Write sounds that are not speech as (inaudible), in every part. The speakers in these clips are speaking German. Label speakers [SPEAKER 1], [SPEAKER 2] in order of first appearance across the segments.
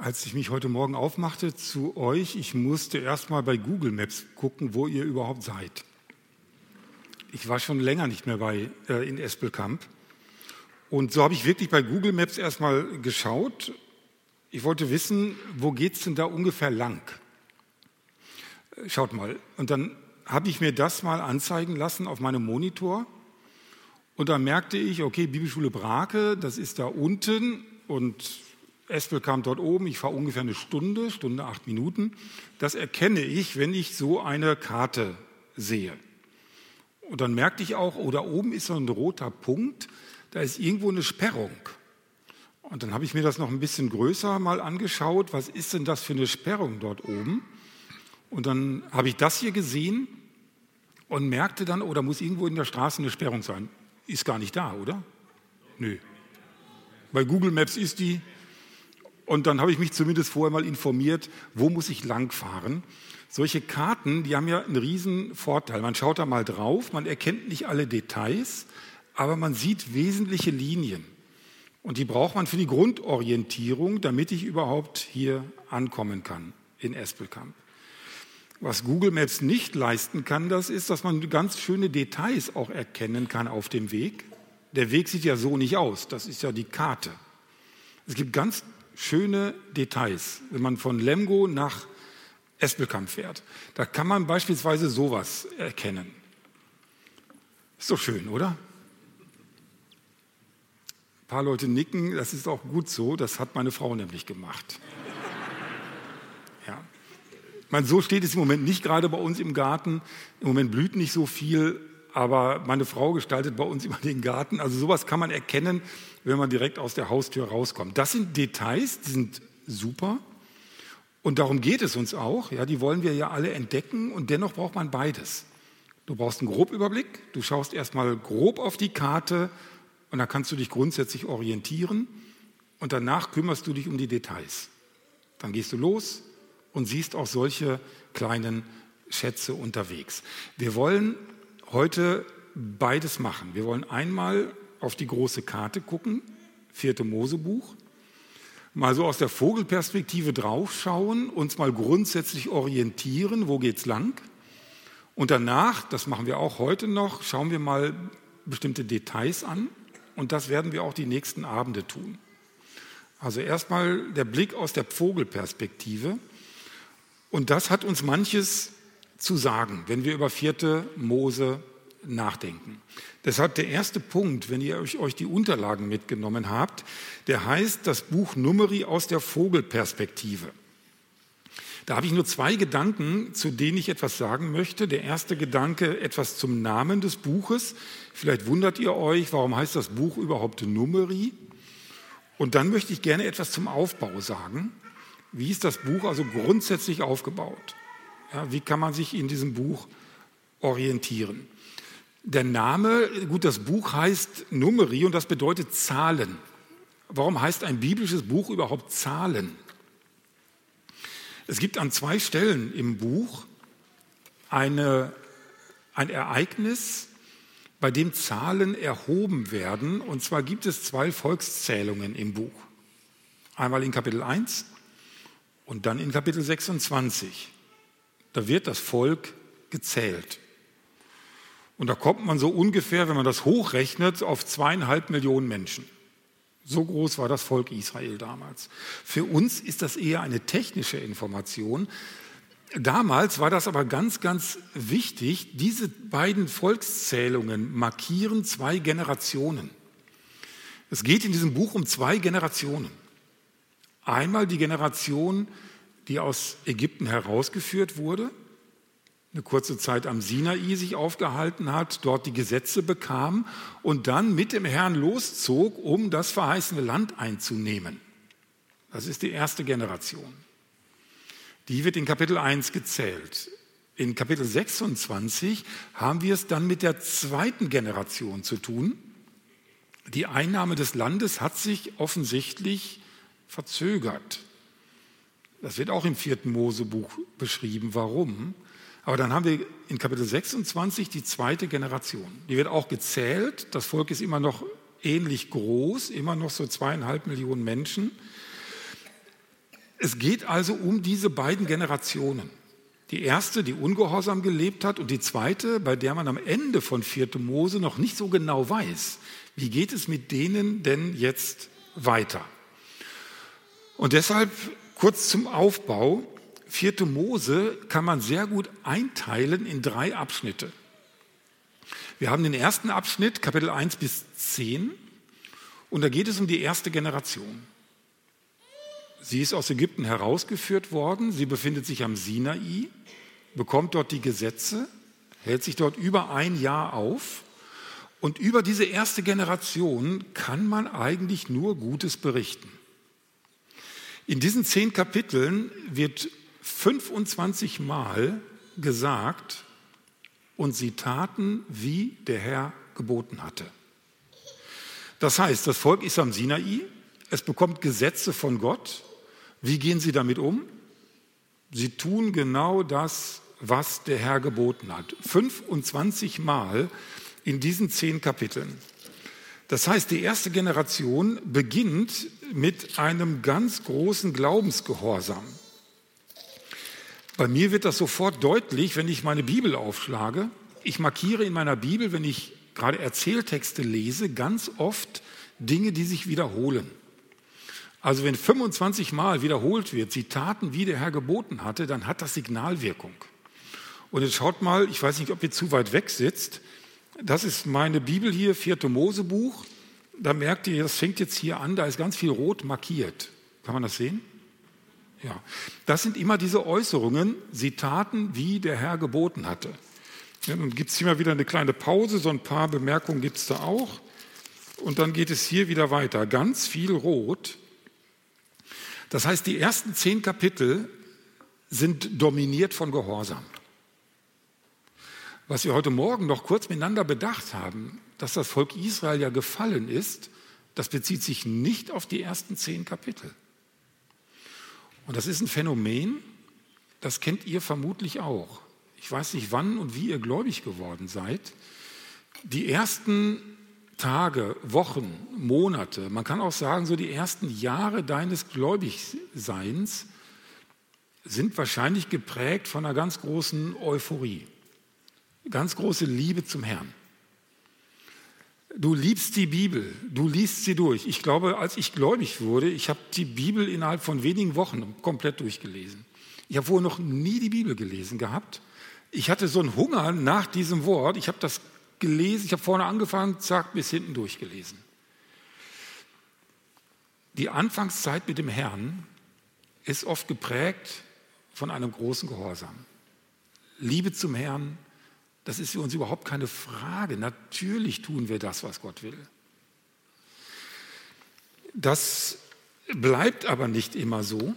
[SPEAKER 1] als ich mich heute Morgen aufmachte zu euch, ich musste erst mal bei Google Maps gucken, wo ihr überhaupt seid. Ich war schon länger nicht mehr bei, äh, in Espelkamp. Und so habe ich wirklich bei Google Maps erstmal geschaut. Ich wollte wissen, wo geht es denn da ungefähr lang? Schaut mal. Und dann habe ich mir das mal anzeigen lassen auf meinem Monitor. Und dann merkte ich, okay, Bibelschule Brake, das ist da unten und Espel kam dort oben, ich fahre ungefähr eine Stunde, Stunde acht Minuten. Das erkenne ich, wenn ich so eine Karte sehe. Und dann merkte ich auch, oh, da oben ist so ein roter Punkt, da ist irgendwo eine Sperrung. Und dann habe ich mir das noch ein bisschen größer mal angeschaut, was ist denn das für eine Sperrung dort oben? Und dann habe ich das hier gesehen und merkte dann, oh, da muss irgendwo in der Straße eine Sperrung sein. Ist gar nicht da, oder? Nö. Bei Google Maps ist die, und dann habe ich mich zumindest vorher mal informiert, wo muss ich langfahren. Solche Karten, die haben ja einen riesen Vorteil. Man schaut da mal drauf, man erkennt nicht alle Details, aber man sieht wesentliche Linien. Und die braucht man für die Grundorientierung, damit ich überhaupt hier ankommen kann in Espelkamp. Was Google Maps nicht leisten kann, das ist, dass man ganz schöne Details auch erkennen kann auf dem Weg. Der Weg sieht ja so nicht aus, das ist ja die Karte. Es gibt ganz schöne Details, wenn man von Lemgo nach Espelkamp fährt. Da kann man beispielsweise sowas erkennen. Ist doch schön, oder? Ein paar Leute nicken, das ist auch gut so, das hat meine Frau nämlich gemacht. Ja. Meine, so steht es im Moment nicht gerade bei uns im Garten. Im Moment blüht nicht so viel, aber meine Frau gestaltet bei uns immer den Garten. Also sowas kann man erkennen, wenn man direkt aus der Haustür rauskommt. Das sind Details, die sind super. Und darum geht es uns auch. Ja, die wollen wir ja alle entdecken und dennoch braucht man beides. Du brauchst einen Grobüberblick, du schaust erstmal grob auf die Karte und dann kannst du dich grundsätzlich orientieren und danach kümmerst du dich um die Details. Dann gehst du los und siehst auch solche kleinen Schätze unterwegs. Wir wollen heute beides machen. Wir wollen einmal auf die große Karte gucken, vierte Mosebuch, mal so aus der Vogelperspektive draufschauen, uns mal grundsätzlich orientieren, wo geht's lang? Und danach, das machen wir auch heute noch, schauen wir mal bestimmte Details an und das werden wir auch die nächsten Abende tun. Also erstmal der Blick aus der Vogelperspektive und das hat uns manches zu sagen, wenn wir über vierte Mose nachdenken. Deshalb der erste Punkt, wenn ihr euch die Unterlagen mitgenommen habt, der heißt das Buch Numeri aus der Vogelperspektive. Da habe ich nur zwei Gedanken, zu denen ich etwas sagen möchte. Der erste Gedanke etwas zum Namen des Buches. Vielleicht wundert ihr euch, warum heißt das Buch überhaupt Numeri? Und dann möchte ich gerne etwas zum Aufbau sagen. Wie ist das Buch also grundsätzlich aufgebaut? Ja, wie kann man sich in diesem Buch orientieren? Der Name, gut, das Buch heißt Numeri und das bedeutet Zahlen. Warum heißt ein biblisches Buch überhaupt Zahlen? Es gibt an zwei Stellen im Buch eine, ein Ereignis, bei dem Zahlen erhoben werden. Und zwar gibt es zwei Volkszählungen im Buch. Einmal in Kapitel 1 und dann in Kapitel 26. Da wird das Volk gezählt. Und da kommt man so ungefähr, wenn man das hochrechnet, auf zweieinhalb Millionen Menschen. So groß war das Volk Israel damals. Für uns ist das eher eine technische Information. Damals war das aber ganz, ganz wichtig. Diese beiden Volkszählungen markieren zwei Generationen. Es geht in diesem Buch um zwei Generationen. Einmal die Generation, die aus Ägypten herausgeführt wurde eine kurze Zeit am Sinai sich aufgehalten hat, dort die Gesetze bekam und dann mit dem Herrn loszog, um das verheißene Land einzunehmen. Das ist die erste Generation. Die wird in Kapitel 1 gezählt. In Kapitel 26 haben wir es dann mit der zweiten Generation zu tun. Die Einnahme des Landes hat sich offensichtlich verzögert. Das wird auch im vierten Mosebuch beschrieben. Warum? Aber dann haben wir in Kapitel 26 die zweite Generation. Die wird auch gezählt. Das Volk ist immer noch ähnlich groß, immer noch so zweieinhalb Millionen Menschen. Es geht also um diese beiden Generationen. Die erste, die ungehorsam gelebt hat, und die zweite, bei der man am Ende von 4. Mose noch nicht so genau weiß, wie geht es mit denen denn jetzt weiter. Und deshalb kurz zum Aufbau. 4. Mose kann man sehr gut einteilen in drei Abschnitte. Wir haben den ersten Abschnitt, Kapitel 1 bis 10, und da geht es um die erste Generation. Sie ist aus Ägypten herausgeführt worden, sie befindet sich am Sinai, bekommt dort die Gesetze, hält sich dort über ein Jahr auf und über diese erste Generation kann man eigentlich nur Gutes berichten. In diesen zehn Kapiteln wird 25 Mal gesagt, und sie taten, wie der Herr geboten hatte. Das heißt, das Volk ist am Sinai, es bekommt Gesetze von Gott. Wie gehen sie damit um? Sie tun genau das, was der Herr geboten hat. 25 Mal in diesen zehn Kapiteln. Das heißt, die erste Generation beginnt mit einem ganz großen Glaubensgehorsam. Bei mir wird das sofort deutlich, wenn ich meine Bibel aufschlage. Ich markiere in meiner Bibel, wenn ich gerade Erzähltexte lese, ganz oft Dinge, die sich wiederholen. Also wenn 25 Mal wiederholt wird, sie taten, wie der Herr geboten hatte, dann hat das Signalwirkung. Und jetzt schaut mal, ich weiß nicht, ob ihr zu weit weg sitzt, das ist meine Bibel hier, vierte Mosebuch. Da merkt ihr, das fängt jetzt hier an, da ist ganz viel rot markiert. Kann man das sehen? Ja. Das sind immer diese Äußerungen, sie taten, wie der Herr geboten hatte. Ja, dann gibt es mal wieder eine kleine Pause, so ein paar Bemerkungen gibt es da auch. Und dann geht es hier wieder weiter. Ganz viel rot. Das heißt, die ersten zehn Kapitel sind dominiert von Gehorsam was wir heute Morgen noch kurz miteinander bedacht haben, dass das Volk Israel ja gefallen ist, das bezieht sich nicht auf die ersten zehn Kapitel. Und das ist ein Phänomen, das kennt ihr vermutlich auch. Ich weiß nicht, wann und wie ihr gläubig geworden seid. Die ersten Tage, Wochen, Monate, man kann auch sagen, so die ersten Jahre deines Gläubigseins sind wahrscheinlich geprägt von einer ganz großen Euphorie ganz große Liebe zum Herrn. Du liebst die Bibel, du liest sie durch. Ich glaube, als ich gläubig wurde, ich habe die Bibel innerhalb von wenigen Wochen komplett durchgelesen. Ich habe wohl noch nie die Bibel gelesen gehabt. Ich hatte so einen Hunger nach diesem Wort. Ich habe das gelesen, ich habe vorne angefangen, zack, bis hinten durchgelesen. Die Anfangszeit mit dem Herrn ist oft geprägt von einem großen Gehorsam. Liebe zum Herrn, das ist für uns überhaupt keine Frage. Natürlich tun wir das, was Gott will. Das bleibt aber nicht immer so.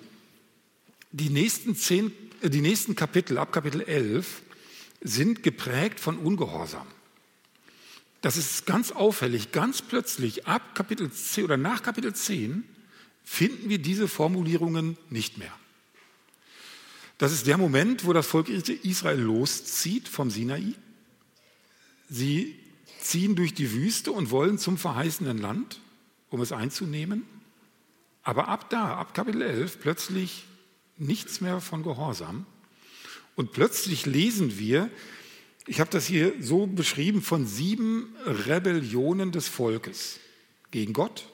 [SPEAKER 1] Die nächsten, zehn, äh, die nächsten Kapitel, ab Kapitel 11, sind geprägt von Ungehorsam. Das ist ganz auffällig. Ganz plötzlich, ab Kapitel 10 oder nach Kapitel 10, finden wir diese Formulierungen nicht mehr. Das ist der Moment, wo das Volk Israel loszieht vom Sinai. Sie ziehen durch die Wüste und wollen zum verheißenen Land, um es einzunehmen. Aber ab da, ab Kapitel 11, plötzlich nichts mehr von Gehorsam. Und plötzlich lesen wir, ich habe das hier so beschrieben, von sieben Rebellionen des Volkes gegen Gott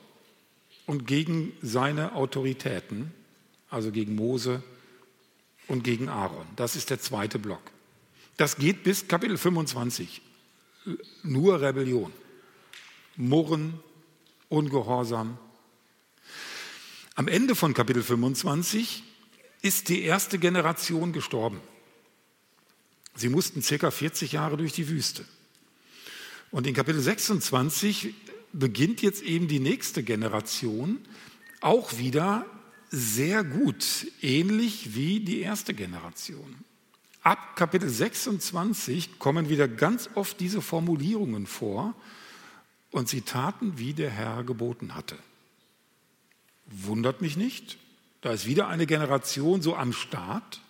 [SPEAKER 1] und gegen seine Autoritäten, also gegen Mose und gegen Aaron. Das ist der zweite Block. Das geht bis Kapitel 25. Nur Rebellion. Murren, Ungehorsam. Am Ende von Kapitel 25 ist die erste Generation gestorben. Sie mussten circa 40 Jahre durch die Wüste. Und in Kapitel 26 beginnt jetzt eben die nächste Generation, auch wieder sehr gut, ähnlich wie die erste Generation. Ab Kapitel 26 kommen wieder ganz oft diese Formulierungen vor und sie taten, wie der Herr geboten hatte. Wundert mich nicht, da ist wieder eine Generation so am Start.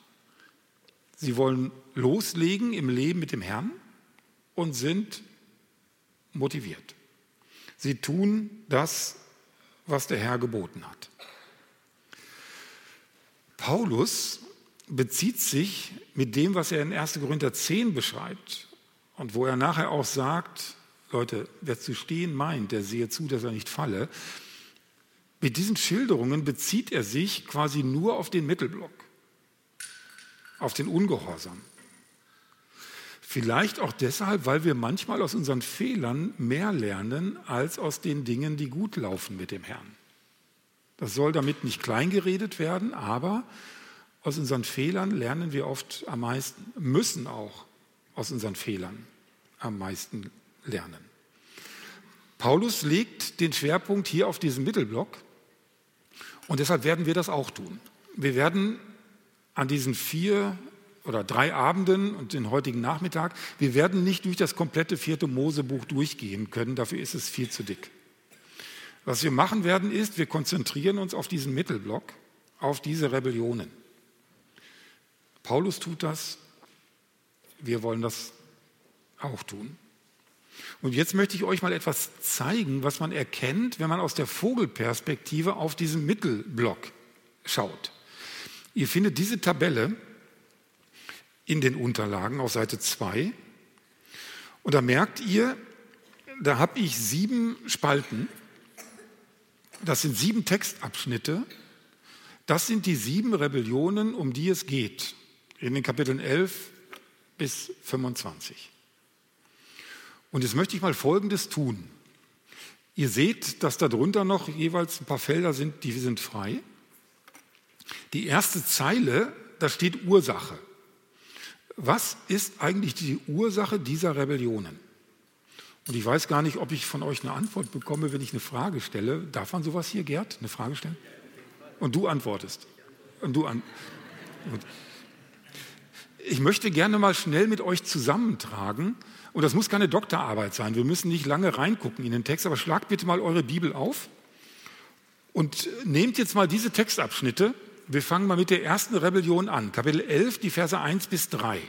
[SPEAKER 1] Sie wollen loslegen im Leben mit dem Herrn und sind motiviert. Sie tun das, was der Herr geboten hat. Paulus bezieht sich mit dem, was er in 1. Korinther 10 beschreibt und wo er nachher auch sagt, Leute, wer zu stehen meint, der sehe zu, dass er nicht falle. Mit diesen Schilderungen bezieht er sich quasi nur auf den Mittelblock, auf den Ungehorsam. Vielleicht auch deshalb, weil wir manchmal aus unseren Fehlern mehr lernen als aus den Dingen, die gut laufen mit dem Herrn. Das soll damit nicht kleingeredet werden, aber aus unseren Fehlern lernen wir oft am meisten, müssen auch aus unseren Fehlern am meisten lernen. Paulus legt den Schwerpunkt hier auf diesen Mittelblock und deshalb werden wir das auch tun. Wir werden an diesen vier oder drei Abenden und den heutigen Nachmittag, wir werden nicht durch das komplette vierte Mosebuch durchgehen können, dafür ist es viel zu dick. Was wir machen werden, ist, wir konzentrieren uns auf diesen Mittelblock, auf diese Rebellionen. Paulus tut das, wir wollen das auch tun. Und jetzt möchte ich euch mal etwas zeigen, was man erkennt, wenn man aus der Vogelperspektive auf diesen Mittelblock schaut. Ihr findet diese Tabelle in den Unterlagen auf Seite 2. Und da merkt ihr, da habe ich sieben Spalten. Das sind sieben Textabschnitte. Das sind die sieben Rebellionen, um die es geht, in den Kapiteln 11 bis 25. Und jetzt möchte ich mal Folgendes tun. Ihr seht, dass darunter noch jeweils ein paar Felder sind, die sind frei. Die erste Zeile, da steht Ursache. Was ist eigentlich die Ursache dieser Rebellionen? Und ich weiß gar nicht, ob ich von euch eine Antwort bekomme, wenn ich eine Frage stelle. Darf man sowas hier, Gerd, eine Frage stellen? Und du antwortest. Und du an ich möchte gerne mal schnell mit euch zusammentragen, und das muss keine Doktorarbeit sein, wir müssen nicht lange reingucken in den Text, aber schlagt bitte mal eure Bibel auf und nehmt jetzt mal diese Textabschnitte. Wir fangen mal mit der ersten Rebellion an, Kapitel 11, die Verse 1 bis 3.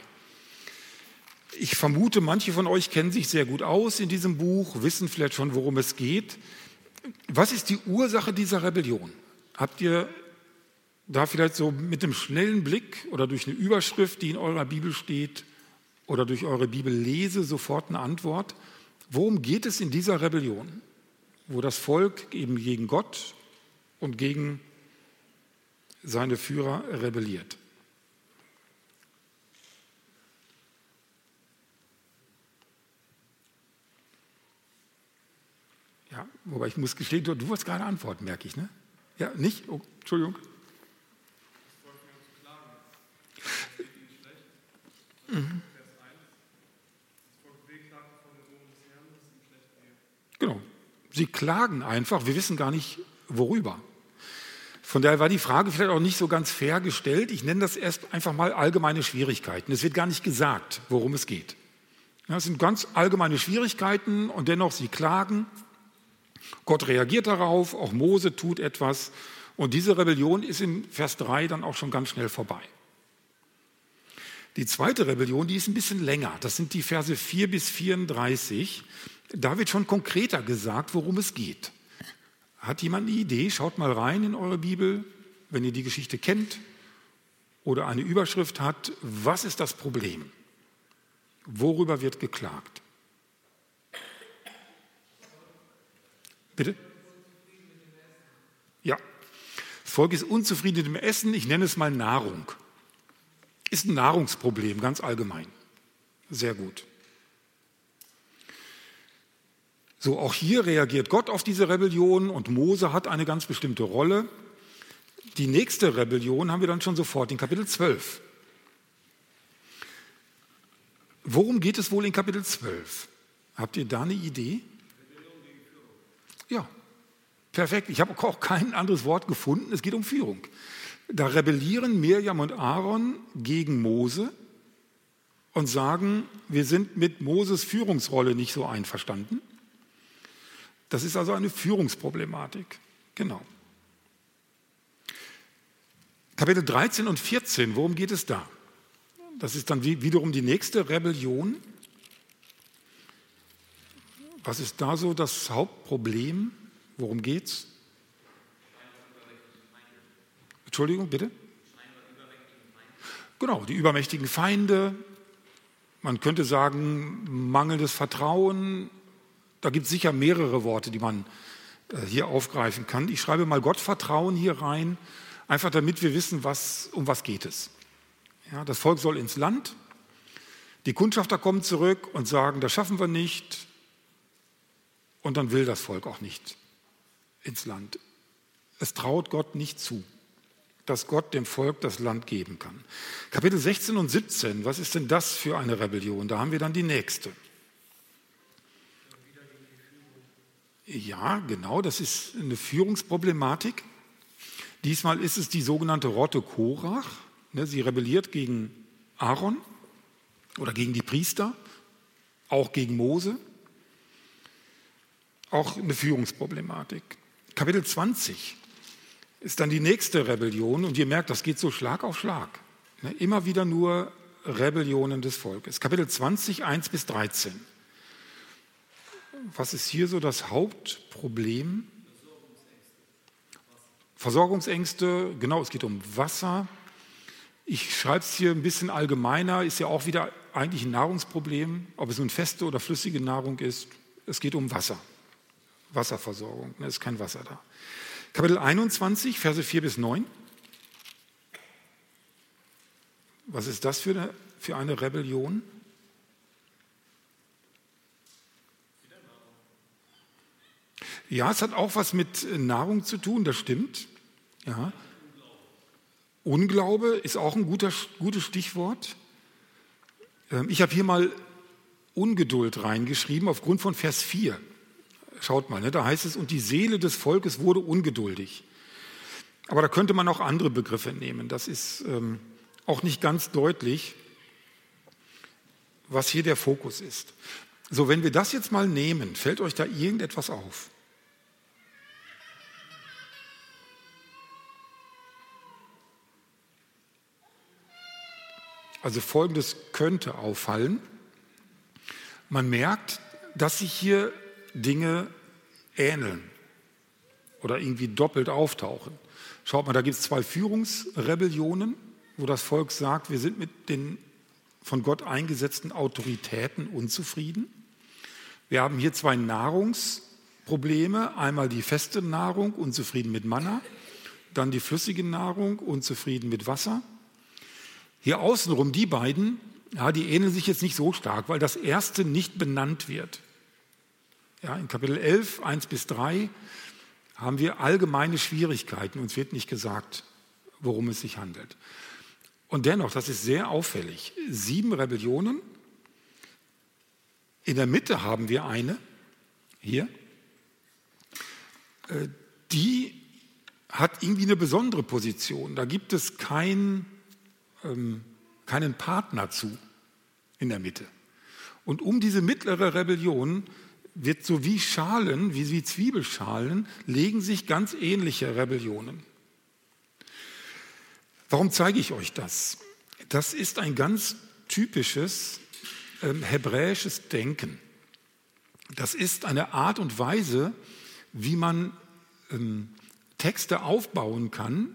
[SPEAKER 1] Ich vermute, manche von euch kennen sich sehr gut aus in diesem Buch, wissen vielleicht schon, worum es geht. Was ist die Ursache dieser Rebellion? Habt ihr da vielleicht so mit einem schnellen Blick oder durch eine Überschrift, die in eurer Bibel steht, oder durch eure Bibellese sofort eine Antwort. Worum geht es in dieser Rebellion, wo das Volk eben gegen Gott und gegen seine Führer rebelliert? Ja, wobei ich muss gestehen, du, du wolltest gerade antworten, merke ich, ne? Ja, nicht? Oh, Entschuldigung. Mhm. Genau. Sie klagen einfach, wir wissen gar nicht worüber. Von daher war die Frage vielleicht auch nicht so ganz fair gestellt. Ich nenne das erst einfach mal allgemeine Schwierigkeiten. Es wird gar nicht gesagt, worum es geht. Ja, es sind ganz allgemeine Schwierigkeiten und dennoch sie klagen. Gott reagiert darauf, auch Mose tut etwas. Und diese Rebellion ist in Vers 3 dann auch schon ganz schnell vorbei. Die zweite Rebellion, die ist ein bisschen länger. Das sind die Verse 4 bis 34. Da wird schon konkreter gesagt, worum es geht. Hat jemand eine Idee? Schaut mal rein in eure Bibel, wenn ihr die Geschichte kennt oder eine Überschrift hat. Was ist das Problem? Worüber wird geklagt? Bitte? Ja. Das Volk ist unzufrieden mit dem Essen. Ich nenne es mal Nahrung. Ist ein Nahrungsproblem, ganz allgemein. Sehr gut. So, auch hier reagiert Gott auf diese Rebellion und Mose hat eine ganz bestimmte Rolle. Die nächste Rebellion haben wir dann schon sofort in Kapitel 12. Worum geht es wohl in Kapitel 12? Habt ihr da eine Idee? Ja, perfekt. Ich habe auch kein anderes Wort gefunden. Es geht um Führung. Da rebellieren Mirjam und Aaron gegen Mose und sagen, wir sind mit Moses Führungsrolle nicht so einverstanden. Das ist also eine Führungsproblematik. Genau. Kapitel 13 und 14, worum geht es da? Das ist dann wiederum die nächste Rebellion. Was ist da so das Hauptproblem? Worum geht es? Entschuldigung, bitte? Genau, die übermächtigen Feinde, man könnte sagen, mangelndes Vertrauen. Da gibt es sicher mehrere Worte, die man äh, hier aufgreifen kann. Ich schreibe mal Gottvertrauen hier rein, einfach damit wir wissen, was, um was geht es. Ja, das Volk soll ins Land. Die Kundschafter kommen zurück und sagen, das schaffen wir nicht. Und dann will das Volk auch nicht ins Land. Es traut Gott nicht zu, dass Gott dem Volk das Land geben kann. Kapitel 16 und 17, was ist denn das für eine Rebellion? Da haben wir dann die nächste. Ja, genau, das ist eine Führungsproblematik. Diesmal ist es die sogenannte Rotte Korach. Ne, sie rebelliert gegen Aaron oder gegen die Priester, auch gegen Mose. Auch eine Führungsproblematik. Kapitel 20 ist dann die nächste Rebellion und ihr merkt, das geht so Schlag auf Schlag. Ne, immer wieder nur Rebellionen des Volkes. Kapitel 20, 1 bis 13. Was ist hier so das Hauptproblem? Versorgungsängste, genau, es geht um Wasser. Ich schreibe es hier ein bisschen allgemeiner, ist ja auch wieder eigentlich ein Nahrungsproblem, ob es nun feste oder flüssige Nahrung ist. Es geht um Wasser, Wasserversorgung, es ist kein Wasser da. Kapitel 21, Verse 4 bis 9. Was ist das für eine, für eine Rebellion? Ja, es hat auch was mit Nahrung zu tun, das stimmt. Ja. Unglaube ist auch ein guter, gutes Stichwort. Ähm, ich habe hier mal Ungeduld reingeschrieben aufgrund von Vers 4. Schaut mal, ne, da heißt es, und die Seele des Volkes wurde ungeduldig. Aber da könnte man auch andere Begriffe nehmen. Das ist ähm, auch nicht ganz deutlich, was hier der Fokus ist. So, wenn wir das jetzt mal nehmen, fällt euch da irgendetwas auf? Also folgendes könnte auffallen. Man merkt, dass sich hier Dinge ähneln oder irgendwie doppelt auftauchen. Schaut mal, da gibt es zwei Führungsrebellionen, wo das Volk sagt, wir sind mit den von Gott eingesetzten Autoritäten unzufrieden. Wir haben hier zwei Nahrungsprobleme. Einmal die feste Nahrung, unzufrieden mit Manna. Dann die flüssige Nahrung, unzufrieden mit Wasser. Hier außenrum, die beiden, ja, die ähneln sich jetzt nicht so stark, weil das erste nicht benannt wird. Ja, in Kapitel 11, 1 bis 3 haben wir allgemeine Schwierigkeiten. Uns wird nicht gesagt, worum es sich handelt. Und dennoch, das ist sehr auffällig, sieben Rebellionen. In der Mitte haben wir eine, hier, äh, die hat irgendwie eine besondere Position. Da gibt es kein ähm, keinen Partner zu in der Mitte. Und um diese mittlere Rebellion wird so wie Schalen, wie, wie Zwiebelschalen, legen sich ganz ähnliche Rebellionen. Warum zeige ich euch das? Das ist ein ganz typisches ähm, hebräisches Denken. Das ist eine Art und Weise, wie man ähm, Texte aufbauen kann,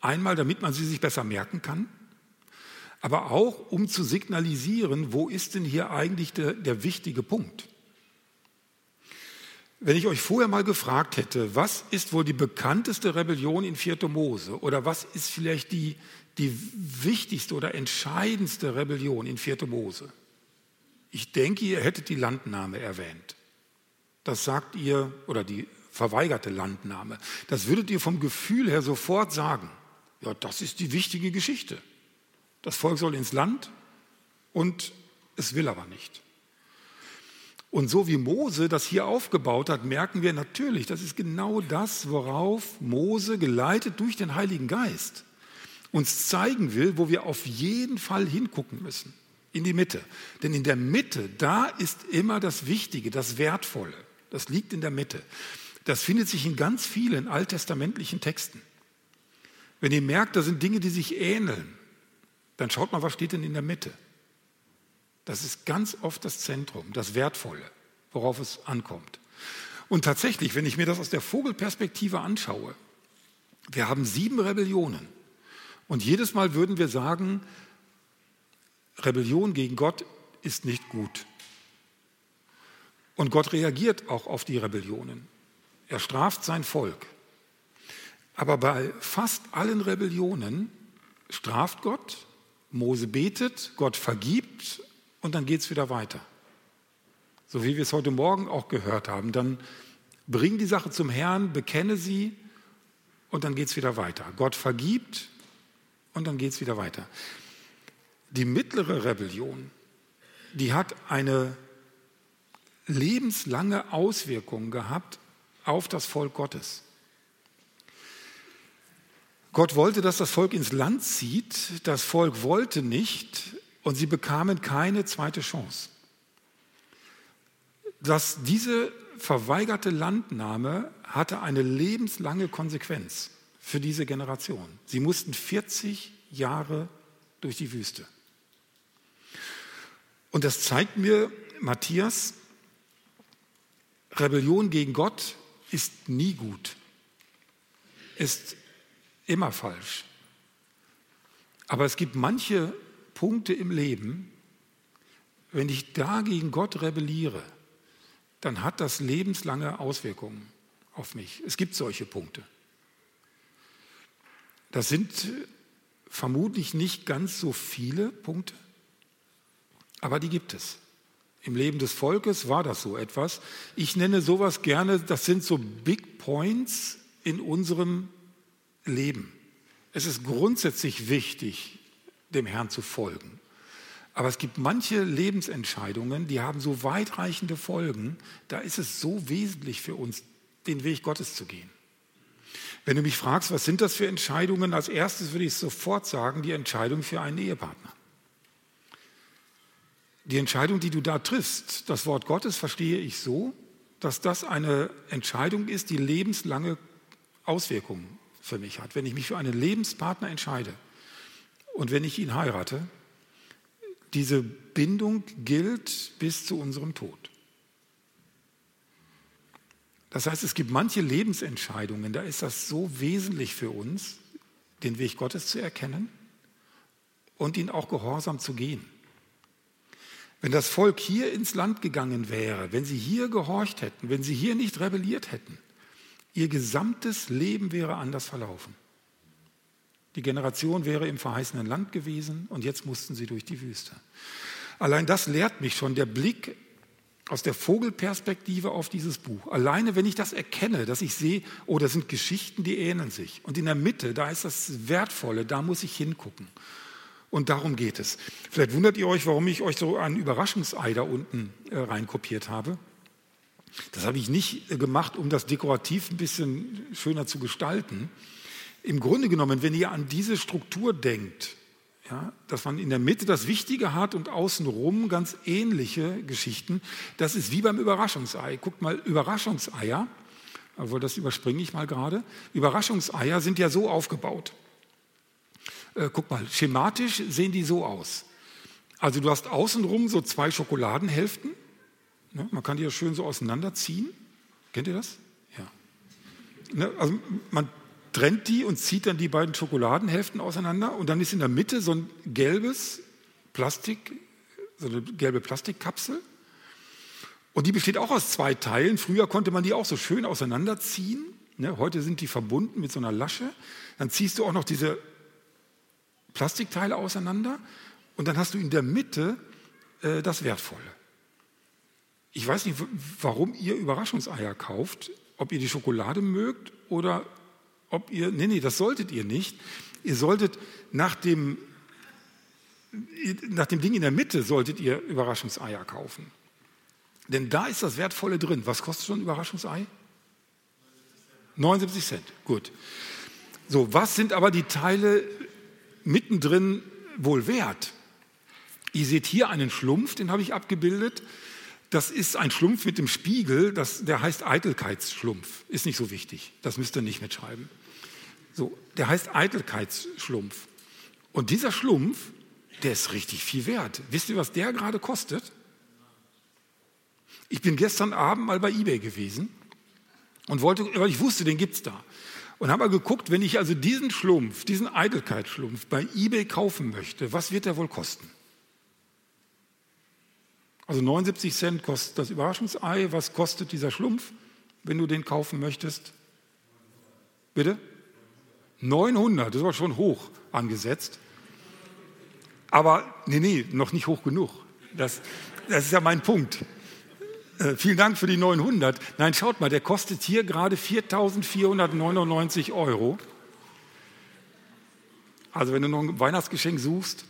[SPEAKER 1] einmal damit man sie sich besser merken kann, aber auch um zu signalisieren, wo ist denn hier eigentlich der, der wichtige Punkt. Wenn ich euch vorher mal gefragt hätte, was ist wohl die bekannteste Rebellion in 4. Mose oder was ist vielleicht die, die wichtigste oder entscheidendste Rebellion in 4. Mose? Ich denke, ihr hättet die Landnahme erwähnt. Das sagt ihr, oder die verweigerte Landnahme. Das würdet ihr vom Gefühl her sofort sagen. Ja, das ist die wichtige Geschichte. Das Volk soll ins Land und es will aber nicht. Und so wie Mose das hier aufgebaut hat, merken wir natürlich, das ist genau das, worauf Mose geleitet durch den Heiligen Geist uns zeigen will, wo wir auf jeden Fall hingucken müssen. In die Mitte. Denn in der Mitte, da ist immer das Wichtige, das Wertvolle. Das liegt in der Mitte. Das findet sich in ganz vielen alttestamentlichen Texten. Wenn ihr merkt, da sind Dinge, die sich ähneln, dann schaut mal, was steht denn in der Mitte. Das ist ganz oft das Zentrum, das Wertvolle, worauf es ankommt. Und tatsächlich, wenn ich mir das aus der Vogelperspektive anschaue, wir haben sieben Rebellionen. Und jedes Mal würden wir sagen, Rebellion gegen Gott ist nicht gut. Und Gott reagiert auch auf die Rebellionen. Er straft sein Volk. Aber bei fast allen Rebellionen straft Gott, Mose betet, Gott vergibt und dann geht es wieder weiter. So wie wir es heute Morgen auch gehört haben. Dann bring die Sache zum Herrn, bekenne sie und dann geht es wieder weiter. Gott vergibt und dann geht es wieder weiter. Die mittlere Rebellion, die hat eine lebenslange Auswirkung gehabt auf das Volk Gottes. Gott wollte, dass das Volk ins Land zieht. Das Volk wollte nicht und sie bekamen keine zweite Chance. Dass diese verweigerte Landnahme hatte eine lebenslange Konsequenz für diese Generation. Sie mussten 40 Jahre durch die Wüste. Und das zeigt mir, Matthias, Rebellion gegen Gott ist nie gut, ist immer falsch. Aber es gibt manche Punkte im Leben, wenn ich da gegen Gott rebelliere, dann hat das lebenslange Auswirkungen auf mich. Es gibt solche Punkte. Das sind vermutlich nicht ganz so viele Punkte, aber die gibt es. Im Leben des Volkes war das so etwas. Ich nenne sowas gerne, das sind so Big Points in unserem Leben. Es ist grundsätzlich wichtig, dem Herrn zu folgen. Aber es gibt manche Lebensentscheidungen, die haben so weitreichende Folgen, da ist es so wesentlich für uns, den Weg Gottes zu gehen. Wenn du mich fragst, was sind das für Entscheidungen, als erstes würde ich sofort sagen, die Entscheidung für einen Ehepartner. Die Entscheidung, die du da triffst, das Wort Gottes verstehe ich so, dass das eine Entscheidung ist, die lebenslange Auswirkungen für mich hat. Wenn ich mich für einen Lebenspartner entscheide und wenn ich ihn heirate, diese Bindung gilt bis zu unserem Tod. Das heißt, es gibt manche Lebensentscheidungen, da ist das so wesentlich für uns, den Weg Gottes zu erkennen und ihn auch gehorsam zu gehen. Wenn das Volk hier ins Land gegangen wäre, wenn sie hier gehorcht hätten, wenn sie hier nicht rebelliert hätten, ihr gesamtes Leben wäre anders verlaufen. Die Generation wäre im verheißenen Land gewesen und jetzt mussten sie durch die Wüste. Allein das lehrt mich schon, der Blick aus der Vogelperspektive auf dieses Buch. Alleine, wenn ich das erkenne, dass ich sehe, oh, das sind Geschichten, die ähneln sich. Und in der Mitte, da ist das Wertvolle, da muss ich hingucken. Und darum geht es. Vielleicht wundert ihr euch, warum ich euch so ein Überraschungsei da unten äh, reinkopiert habe. Das habe ich nicht äh, gemacht, um das dekorativ ein bisschen schöner zu gestalten. Im Grunde genommen, wenn ihr an diese Struktur denkt, ja, dass man in der Mitte das Wichtige hat und außenrum ganz ähnliche Geschichten, das ist wie beim Überraschungsei. Guckt mal, Überraschungseier, aber das überspringe ich mal gerade. Überraschungseier sind ja so aufgebaut. Äh, guck mal, schematisch sehen die so aus. Also du hast außenrum so zwei Schokoladenhälften. Ne, man kann die ja schön so auseinanderziehen. Kennt ihr das? Ja. Ne, also man trennt die und zieht dann die beiden Schokoladenhälften auseinander und dann ist in der Mitte so ein gelbes Plastik, so eine gelbe Plastikkapsel. Und die besteht auch aus zwei Teilen. Früher konnte man die auch so schön auseinanderziehen. Ne, heute sind die verbunden mit so einer Lasche. Dann ziehst du auch noch diese Plastikteile auseinander und dann hast du in der Mitte äh, das Wertvolle. Ich weiß nicht, warum ihr Überraschungseier kauft, ob ihr die Schokolade mögt oder ob ihr, nee, nee, das solltet ihr nicht. Ihr solltet nach dem, nach dem Ding in der Mitte solltet ihr Überraschungseier kaufen. Denn da ist das Wertvolle drin. Was kostet so ein Überraschungsei? 79 Cent. Gut. So, was sind aber die Teile mittendrin wohl wert. Ihr seht hier einen Schlumpf, den habe ich abgebildet. Das ist ein Schlumpf mit dem Spiegel, das, der heißt Eitelkeitsschlumpf. Ist nicht so wichtig, das müsst ihr nicht mitschreiben. So, der heißt Eitelkeitsschlumpf. Und dieser Schlumpf, der ist richtig viel wert. Wisst ihr, was der gerade kostet? Ich bin gestern Abend mal bei eBay gewesen und wollte, weil ich wusste, den gibt es da. Und habe mal geguckt, wenn ich also diesen Schlumpf, diesen Eitelkeitsschlumpf bei eBay kaufen möchte, was wird der wohl kosten? Also 79 Cent kostet das Überraschungsei. Was kostet dieser Schlumpf, wenn du den kaufen möchtest? Bitte? 900, das war schon hoch angesetzt. Aber nee, nee, noch nicht hoch genug. Das, das ist ja mein Punkt. Äh, vielen Dank für die 900. Nein, schaut mal, der kostet hier gerade 4.499 Euro. Also wenn du noch ein Weihnachtsgeschenk suchst,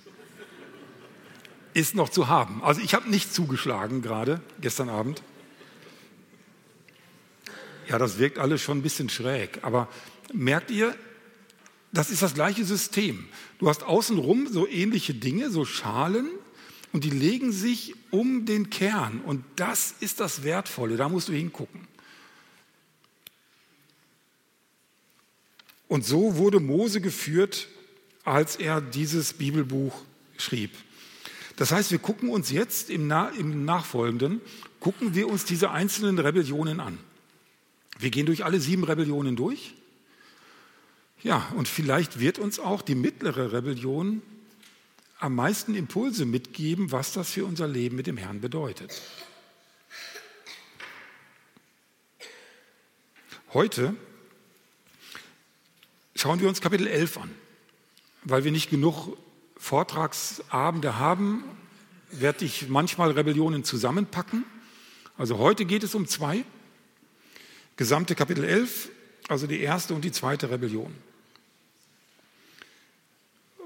[SPEAKER 1] ist noch zu haben. Also ich habe nicht zugeschlagen gerade gestern Abend. Ja, das wirkt alles schon ein bisschen schräg. Aber merkt ihr, das ist das gleiche System. Du hast außenrum so ähnliche Dinge, so Schalen, und die legen sich um den Kern. Und das ist das Wertvolle, da musst du hingucken. Und so wurde Mose geführt, als er dieses Bibelbuch schrieb. Das heißt, wir gucken uns jetzt im, Na im Nachfolgenden, gucken wir uns diese einzelnen Rebellionen an. Wir gehen durch alle sieben Rebellionen durch. Ja, und vielleicht wird uns auch die mittlere Rebellion am meisten Impulse mitgeben, was das für unser Leben mit dem Herrn bedeutet. Heute schauen wir uns Kapitel 11 an. Weil wir nicht genug Vortragsabende haben, werde ich manchmal Rebellionen zusammenpacken. Also heute geht es um zwei. Gesamte Kapitel 11, also die erste und die zweite Rebellion.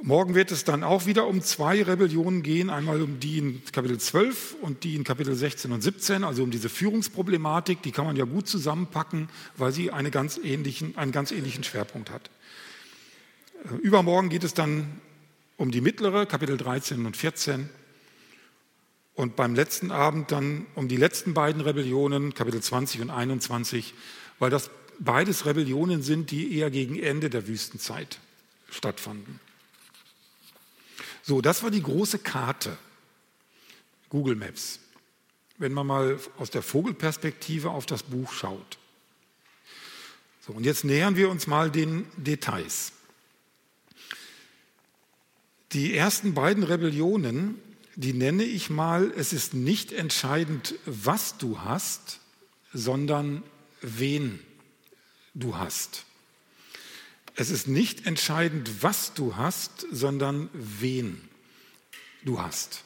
[SPEAKER 1] Morgen wird es dann auch wieder um zwei Rebellionen gehen, einmal um die in Kapitel 12 und die in Kapitel 16 und 17, also um diese Führungsproblematik, die kann man ja gut zusammenpacken, weil sie eine ganz ähnlichen, einen ganz ähnlichen Schwerpunkt hat. Äh, übermorgen geht es dann um die mittlere, Kapitel 13 und 14. Und beim letzten Abend dann um die letzten beiden Rebellionen, Kapitel 20 und 21, weil das beides Rebellionen sind, die eher gegen Ende der Wüstenzeit stattfanden. So, das war die große Karte, Google Maps. Wenn man mal aus der Vogelperspektive auf das Buch schaut. So, und jetzt nähern wir uns mal den Details. Die ersten beiden Rebellionen, die nenne ich mal, es ist nicht entscheidend, was du hast, sondern wen du hast. Es ist nicht entscheidend, was du hast, sondern wen du hast.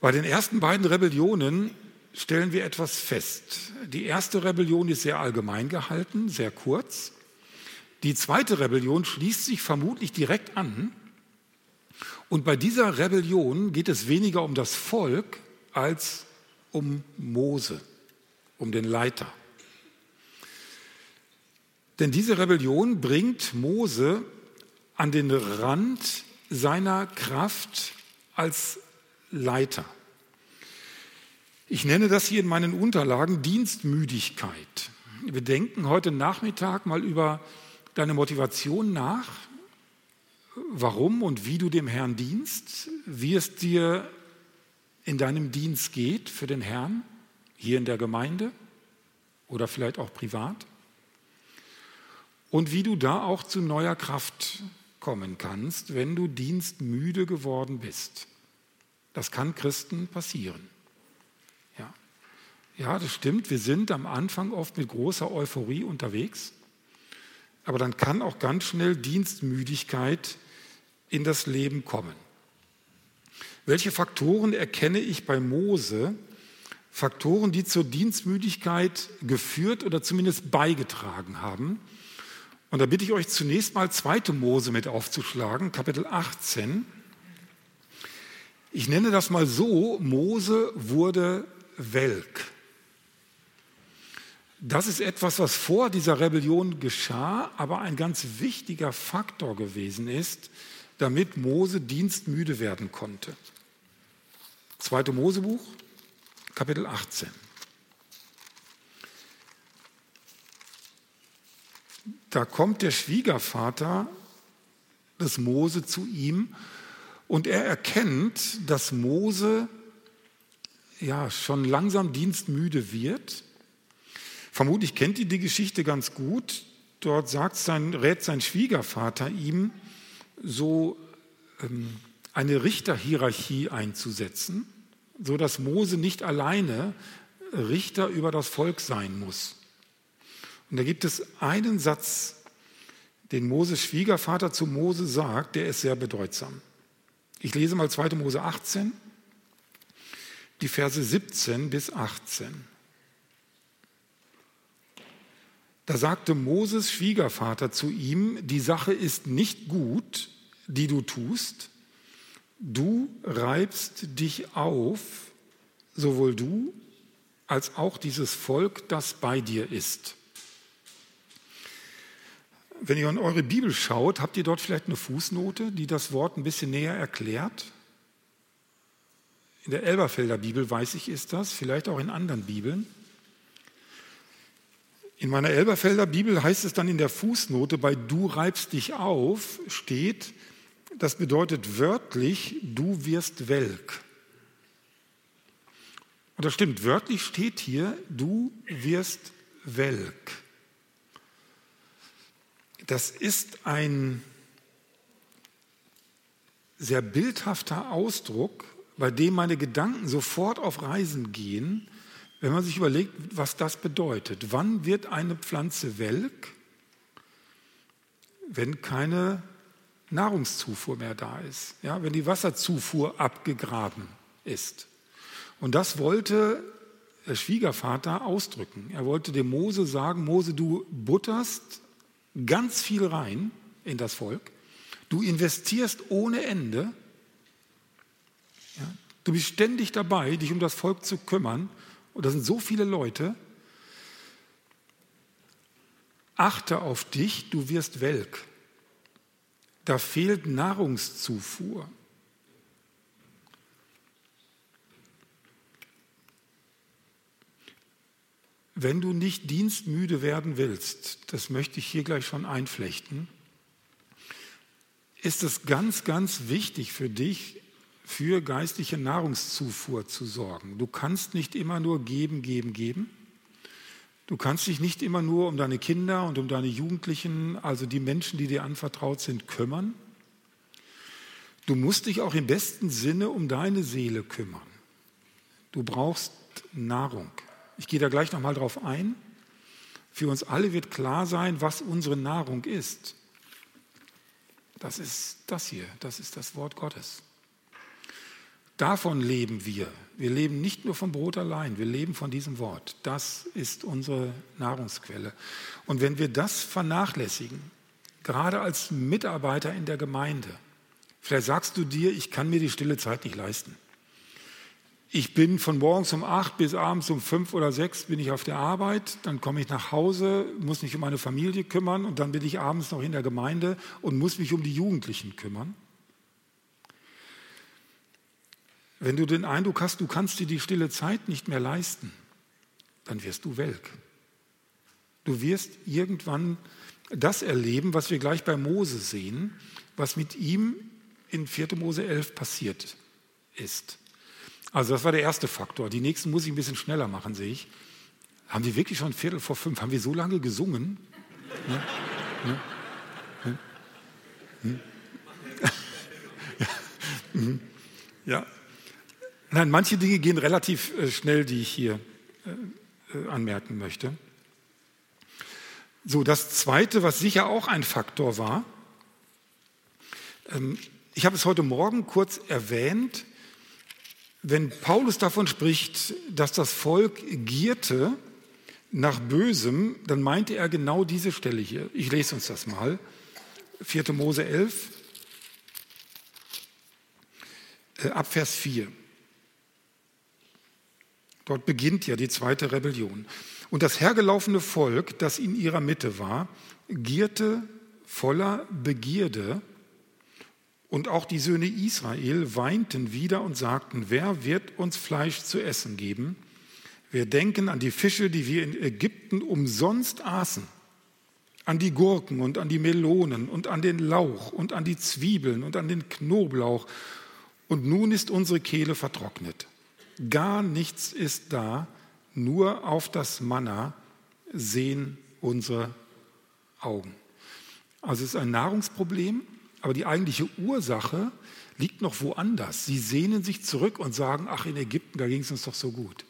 [SPEAKER 1] Bei den ersten beiden Rebellionen stellen wir etwas fest. Die erste Rebellion ist sehr allgemein gehalten, sehr kurz. Die zweite Rebellion schließt sich vermutlich direkt an. Und bei dieser Rebellion geht es weniger um das Volk als um Mose, um den Leiter. Denn diese Rebellion bringt Mose an den Rand seiner Kraft als Leiter. Ich nenne das hier in meinen Unterlagen Dienstmüdigkeit. Wir denken heute Nachmittag mal über deine Motivation nach, warum und wie du dem Herrn dienst, wie es dir in deinem Dienst geht für den Herrn, hier in der Gemeinde oder vielleicht auch privat und wie du da auch zu neuer Kraft kommen kannst, wenn du dienstmüde geworden bist. Das kann Christen passieren. Ja. ja, das stimmt. Wir sind am Anfang oft mit großer Euphorie unterwegs, aber dann kann auch ganz schnell Dienstmüdigkeit in das Leben kommen. Welche Faktoren erkenne ich bei Mose? Faktoren, die zur Dienstmüdigkeit geführt oder zumindest beigetragen haben. Und da bitte ich euch zunächst mal 2. Mose mit aufzuschlagen, Kapitel 18. Ich nenne das mal so, Mose wurde welk. Das ist etwas, was vor dieser Rebellion geschah, aber ein ganz wichtiger Faktor gewesen ist, damit Mose dienstmüde werden konnte. 2. Mosebuch, Kapitel 18. Da kommt der Schwiegervater des Mose zu ihm und er erkennt, dass Mose ja schon langsam dienstmüde wird. Vermutlich kennt ihr die Geschichte ganz gut. Dort sagt sein, rät sein Schwiegervater ihm, so ähm, eine Richterhierarchie einzusetzen. so dass Mose nicht alleine Richter über das Volk sein muss. Und da gibt es einen Satz, den Moses Schwiegervater zu Mose sagt, der ist sehr bedeutsam. Ich lese mal 2. Mose 18, die Verse 17 bis 18. Da sagte Moses Schwiegervater zu ihm, die Sache ist nicht gut, die du tust. Du reibst dich auf, sowohl du als auch dieses Volk, das bei dir ist. Wenn ihr in eure Bibel schaut, habt ihr dort vielleicht eine Fußnote, die das Wort ein bisschen näher erklärt? In der Elberfelder Bibel weiß ich, ist das, vielleicht auch in anderen Bibeln. In meiner Elberfelder Bibel heißt es dann in der Fußnote, bei du reibst dich auf, steht, das bedeutet wörtlich, du wirst welk. Und das stimmt, wörtlich steht hier, du wirst welk. Das ist ein sehr bildhafter Ausdruck, bei dem meine Gedanken sofort auf Reisen gehen wenn man sich überlegt, was das bedeutet, wann wird eine Pflanze welk, wenn keine Nahrungszufuhr mehr da ist, ja, wenn die Wasserzufuhr abgegraben ist. Und das wollte der Schwiegervater ausdrücken. Er wollte dem Mose sagen, Mose, du butterst ganz viel rein in das Volk, du investierst ohne Ende, ja, du bist ständig dabei, dich um das Volk zu kümmern und da sind so viele Leute, achte auf dich, du wirst welk. Da fehlt Nahrungszufuhr. Wenn du nicht dienstmüde werden willst, das möchte ich hier gleich schon einflechten, ist es ganz, ganz wichtig für dich, für geistliche Nahrungszufuhr zu sorgen. Du kannst nicht immer nur geben, geben, geben. Du kannst dich nicht immer nur um deine Kinder und um deine Jugendlichen, also die Menschen, die dir anvertraut sind, kümmern. Du musst dich auch im besten Sinne um deine Seele kümmern. Du brauchst Nahrung. Ich gehe da gleich nochmal drauf ein. Für uns alle wird klar sein, was unsere Nahrung ist. Das ist das hier, das ist das Wort Gottes. Davon leben wir. Wir leben nicht nur vom Brot allein, wir leben von diesem Wort. Das ist unsere Nahrungsquelle. Und wenn wir das vernachlässigen, gerade als Mitarbeiter in der Gemeinde, vielleicht sagst du dir, ich kann mir die stille Zeit nicht leisten. Ich bin von morgens um acht bis abends um fünf oder sechs bin ich auf der Arbeit, dann komme ich nach Hause, muss mich um meine Familie kümmern und dann bin ich abends noch in der Gemeinde und muss mich um die Jugendlichen kümmern. Wenn du den Eindruck hast, du kannst dir die stille Zeit nicht mehr leisten, dann wirst du welk. Du wirst irgendwann das erleben, was wir gleich bei Mose sehen, was mit ihm in 4. Mose 11 passiert ist. Also das war der erste Faktor. Die nächsten muss ich ein bisschen schneller machen, sehe ich. Haben die wirklich schon Viertel vor fünf? Haben wir so lange gesungen? Ne? Ne? Ne? Hm? ja. Ja. Nein, manche Dinge gehen relativ äh, schnell, die ich hier äh, äh, anmerken möchte. So, das Zweite, was sicher auch ein Faktor war, ähm, ich habe es heute Morgen kurz erwähnt, wenn Paulus davon spricht, dass das Volk gierte nach Bösem, dann meinte er genau diese Stelle hier. Ich lese uns das mal. 4. Mose 11, ab Vers 4. Dort beginnt ja die zweite Rebellion. Und das hergelaufene Volk, das in ihrer Mitte war, gierte voller Begierde. Und auch die Söhne Israel weinten wieder und sagten, wer wird uns Fleisch zu essen geben? Wir denken an die Fische, die wir in Ägypten umsonst aßen, an die Gurken und an die Melonen und an den Lauch und an die Zwiebeln und an den Knoblauch. Und nun ist unsere Kehle vertrocknet. Gar nichts ist da, nur auf das Manna sehen unsere Augen. Also es ist ein Nahrungsproblem, Aber die eigentliche Ursache liegt noch woanders. Sie sehnen sich zurück und sagen, ach, in Ägypten, da ging es uns doch so gut.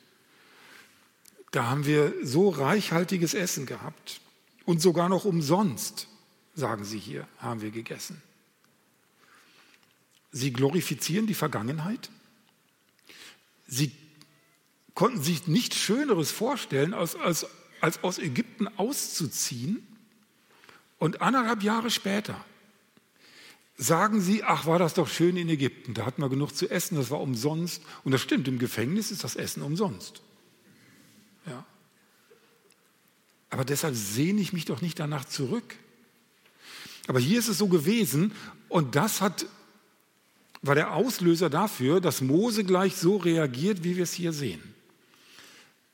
[SPEAKER 1] Da haben wir so reichhaltiges Essen gehabt und sogar noch umsonst, sagen sie hier, haben wir gegessen. Sie glorifizieren die Vergangenheit. Sie konnten sich nichts Schöneres vorstellen, als, als, als aus Ägypten auszuziehen. Und anderthalb Jahre später sagen sie, ach, war das doch schön in Ägypten, da hatten wir genug zu essen, das war umsonst. Und das stimmt, im Gefängnis ist das Essen umsonst. Ja. Aber deshalb sehne ich mich doch nicht danach zurück. Aber hier ist es so gewesen und das hat, war der Auslöser dafür, dass Mose gleich so reagiert, wie wir es hier sehen.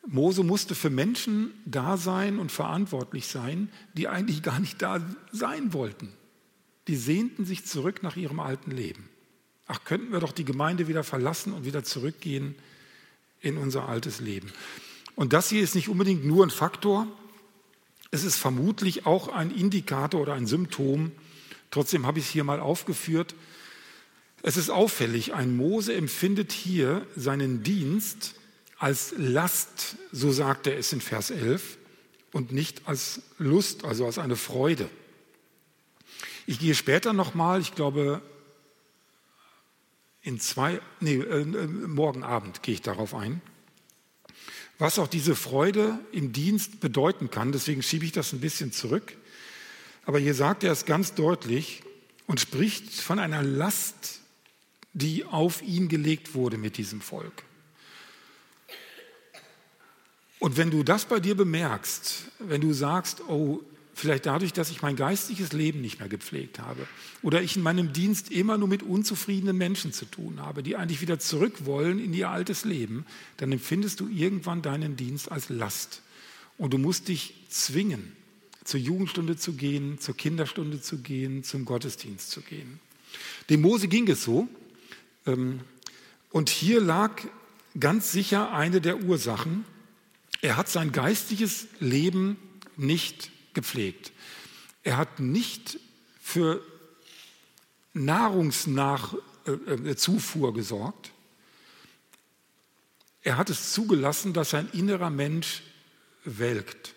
[SPEAKER 1] Mose musste für Menschen da sein und verantwortlich sein, die eigentlich gar nicht da sein wollten. Die sehnten sich zurück nach ihrem alten Leben. Ach, könnten wir doch die Gemeinde wieder verlassen und wieder zurückgehen in unser altes Leben. Und das hier ist nicht unbedingt nur ein Faktor, es ist vermutlich auch ein Indikator oder ein Symptom. Trotzdem habe ich es hier mal aufgeführt. Es ist auffällig, ein Mose empfindet hier seinen Dienst als Last, so sagt er es in Vers 11, und nicht als Lust, also als eine Freude. Ich gehe später nochmal, ich glaube, in zwei, nee, äh, äh, morgen Abend gehe ich darauf ein was auch diese Freude im Dienst bedeuten kann. Deswegen schiebe ich das ein bisschen zurück. Aber hier sagt er es ganz deutlich und spricht von einer Last, die auf ihn gelegt wurde mit diesem Volk. Und wenn du das bei dir bemerkst, wenn du sagst, oh, Vielleicht dadurch, dass ich mein geistiges Leben nicht mehr gepflegt habe. Oder ich in meinem Dienst immer nur mit unzufriedenen Menschen zu tun habe, die eigentlich wieder zurück wollen in ihr altes Leben. Dann empfindest du irgendwann deinen Dienst als Last. Und du musst dich zwingen, zur Jugendstunde zu gehen, zur Kinderstunde zu gehen, zum Gottesdienst zu gehen. Dem Mose ging es so. Ähm, und hier lag ganz sicher eine der Ursachen. Er hat sein geistiges Leben nicht gepflegt. Er hat nicht für Nahrungszufuhr äh, gesorgt. Er hat es zugelassen, dass sein innerer Mensch welkt.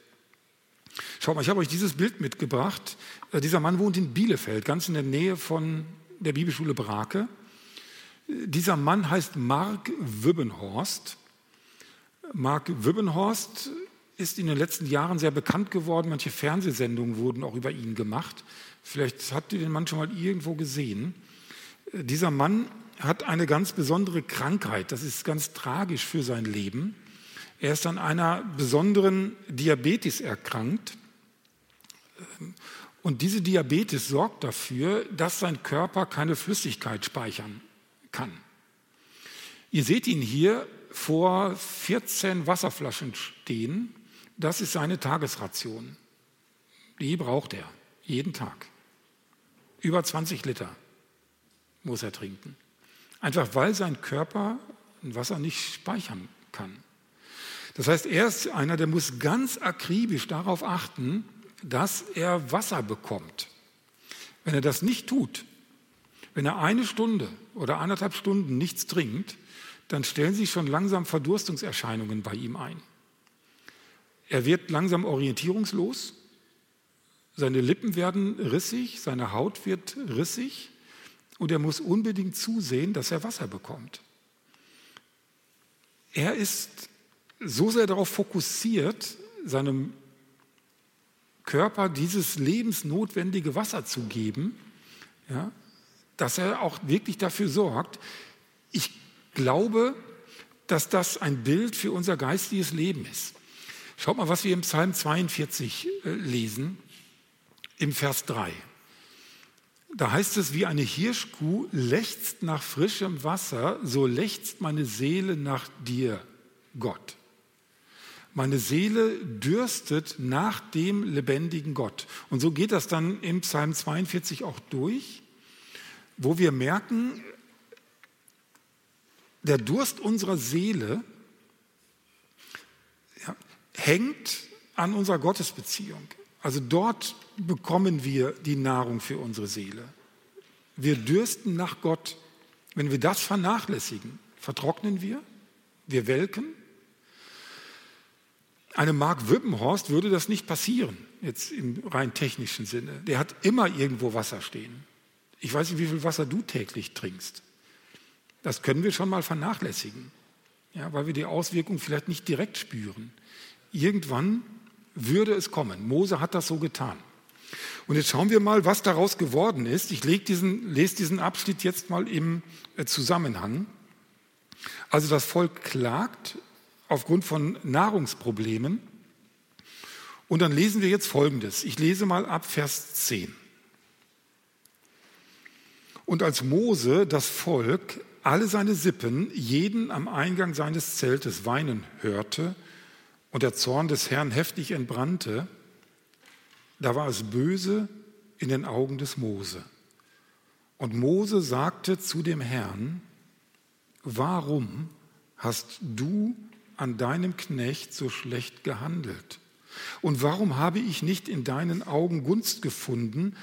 [SPEAKER 1] Schaut mal, ich habe euch dieses Bild mitgebracht. Äh, dieser Mann wohnt in Bielefeld, ganz in der Nähe von der Bibelschule Brake. Dieser Mann heißt Mark Wübbenhorst. Mark Wübbenhorst ist in den letzten Jahren sehr bekannt geworden. Manche Fernsehsendungen wurden auch über ihn gemacht. Vielleicht habt ihr den Mann schon mal irgendwo gesehen. Dieser Mann hat eine ganz besondere Krankheit. Das ist ganz tragisch für sein Leben. Er ist an einer besonderen Diabetes erkrankt. Und diese Diabetes sorgt dafür, dass sein Körper keine Flüssigkeit speichern kann. Ihr seht ihn hier vor 14 Wasserflaschen stehen das ist seine Tagesration. Die braucht er jeden Tag. Über 20 Liter muss er trinken. Einfach weil sein Körper Wasser nicht speichern kann. Das heißt, er ist einer, der muss ganz akribisch darauf achten, dass er Wasser bekommt. Wenn er das nicht tut, wenn er eine Stunde oder anderthalb Stunden nichts trinkt, dann stellen sich schon langsam Verdurstungserscheinungen bei ihm ein. Er wird langsam orientierungslos, seine Lippen werden rissig, seine Haut wird rissig und er muss unbedingt zusehen, dass er Wasser bekommt. Er ist so sehr darauf fokussiert, seinem Körper dieses lebensnotwendige Wasser zu geben, ja, dass er auch wirklich dafür sorgt. Ich glaube, dass das ein Bild für unser geistiges Leben ist. Schaut mal, was wir im Psalm 42 äh, lesen, im Vers 3. Da heißt es, wie eine Hirschkuh lechzt nach frischem Wasser, so lechzt meine Seele nach dir, Gott. Meine Seele dürstet nach dem lebendigen Gott. Und so geht das dann im Psalm 42 auch durch, wo wir merken, der Durst unserer Seele hängt an unserer Gottesbeziehung. Also dort bekommen wir die Nahrung für unsere Seele. Wir dürsten nach Gott. Wenn wir das vernachlässigen, vertrocknen wir, wir welken. Einem Mark Wippenhorst würde das nicht passieren, jetzt im rein technischen Sinne. Der hat immer irgendwo Wasser stehen. Ich weiß nicht, wie viel Wasser du täglich trinkst. Das können wir schon mal vernachlässigen, ja, weil wir die Auswirkungen vielleicht nicht direkt spüren. Irgendwann würde es kommen. Mose hat das so getan. Und jetzt schauen wir mal, was daraus geworden ist. Ich diesen, lese diesen Abschnitt jetzt mal im äh, Zusammenhang. Also das Volk klagt aufgrund von Nahrungsproblemen. Und dann lesen wir jetzt Folgendes. Ich lese mal ab Vers 10. Und als Mose das Volk alle seine Sippen jeden am Eingang seines Zeltes weinen hörte und der Zorn des Herrn heftig entbrannte, da war es böse in den Augen des Mose. Und Mose sagte zu dem Herrn, warum hast du an deinem Knecht so schlecht gehandelt? Und warum habe ich nicht in deinen Augen Gunst gefunden,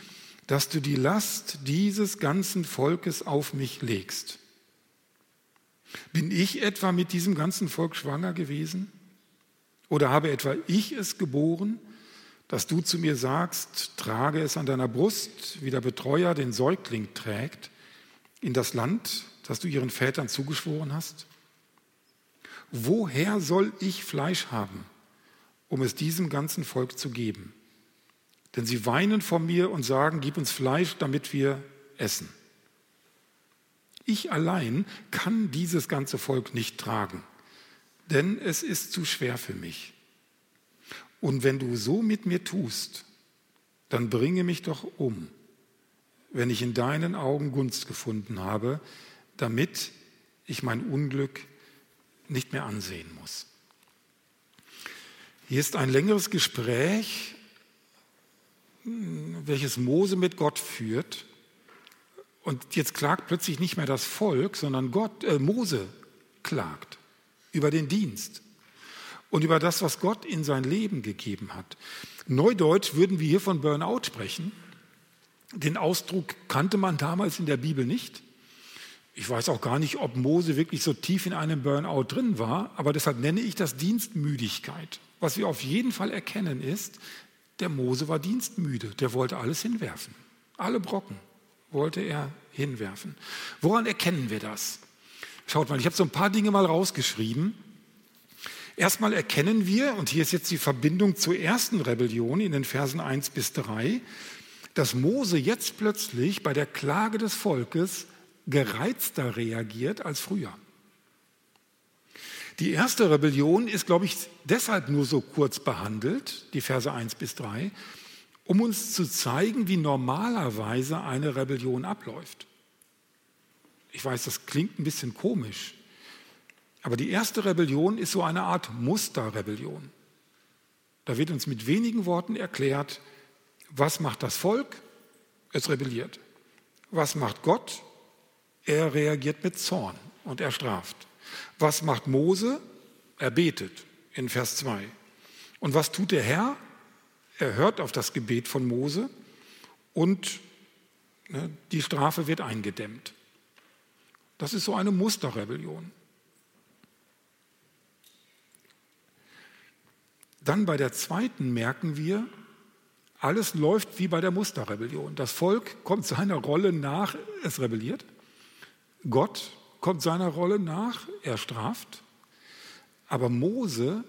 [SPEAKER 1] dass du die Last dieses ganzen Volkes auf mich legst? Bin ich etwa mit diesem ganzen Volk schwanger gewesen? Oder habe etwa ich es geboren? dass du zu mir sagst, trage es an deiner Brust, wie der Betreuer den Säugling trägt, in das Land, das du ihren Vätern zugeschworen hast? Woher soll ich Fleisch haben, um es diesem ganzen Volk zu geben? Denn sie weinen vor mir und sagen, gib uns Fleisch, damit wir essen. Ich allein kann dieses ganze Volk nicht tragen, denn es ist zu schwer für mich. Und wenn du so mit mir tust, dann bringe mich doch um, wenn ich in deinen Augen Gunst gefunden habe, damit ich mein Unglück nicht mehr ansehen muss. Hier ist ein längeres Gespräch, welches Mose mit Gott führt. Und jetzt klagt plötzlich nicht mehr das Volk, sondern Gott, äh, Mose klagt über den Dienst und über das, was Gott in sein Leben gegeben hat. Neudeutsch würden wir hier von Burnout sprechen. Den Ausdruck kannte man damals in der Bibel nicht. Ich weiß auch gar nicht, ob Mose wirklich so tief in einem Burnout drin war, aber deshalb nenne ich das Dienstmüdigkeit. Was wir auf jeden Fall erkennen ist, der Mose war dienstmüde, der wollte alles hinwerfen. Alle Brocken wollte er hinwerfen. Woran erkennen wir das? Schaut mal, ich habe so ein paar Dinge mal rausgeschrieben. Erstmal erkennen wir, und hier ist jetzt die Verbindung zur ersten Rebellion in den Versen 1 bis 3, dass Mose jetzt plötzlich bei der Klage des Volkes gereizter reagiert als früher. Die erste Rebellion ist, glaube ich, deshalb nur so kurz behandelt, die Verse 1 bis 3, um uns zu zeigen, wie normalerweise eine Rebellion abläuft. Ich weiß, das klingt ein bisschen komisch, aber die erste Rebellion ist so eine Art Musterrebellion. Da wird uns mit wenigen Worten erklärt, was macht das Volk? Es rebelliert. Was macht Gott? Er reagiert mit Zorn und er straft. Was macht Mose? Er betet in Vers 2. Und was tut der Herr? Er hört auf das Gebet von Mose und ne, die Strafe wird eingedämmt. Das ist so eine Musterrebellion. Dann bei der zweiten merken wir, alles läuft wie bei der Musterrebellion. Das Volk kommt seiner Rolle nach, es rebelliert. Gott kommt seiner Rolle nach, er straft. Aber Mose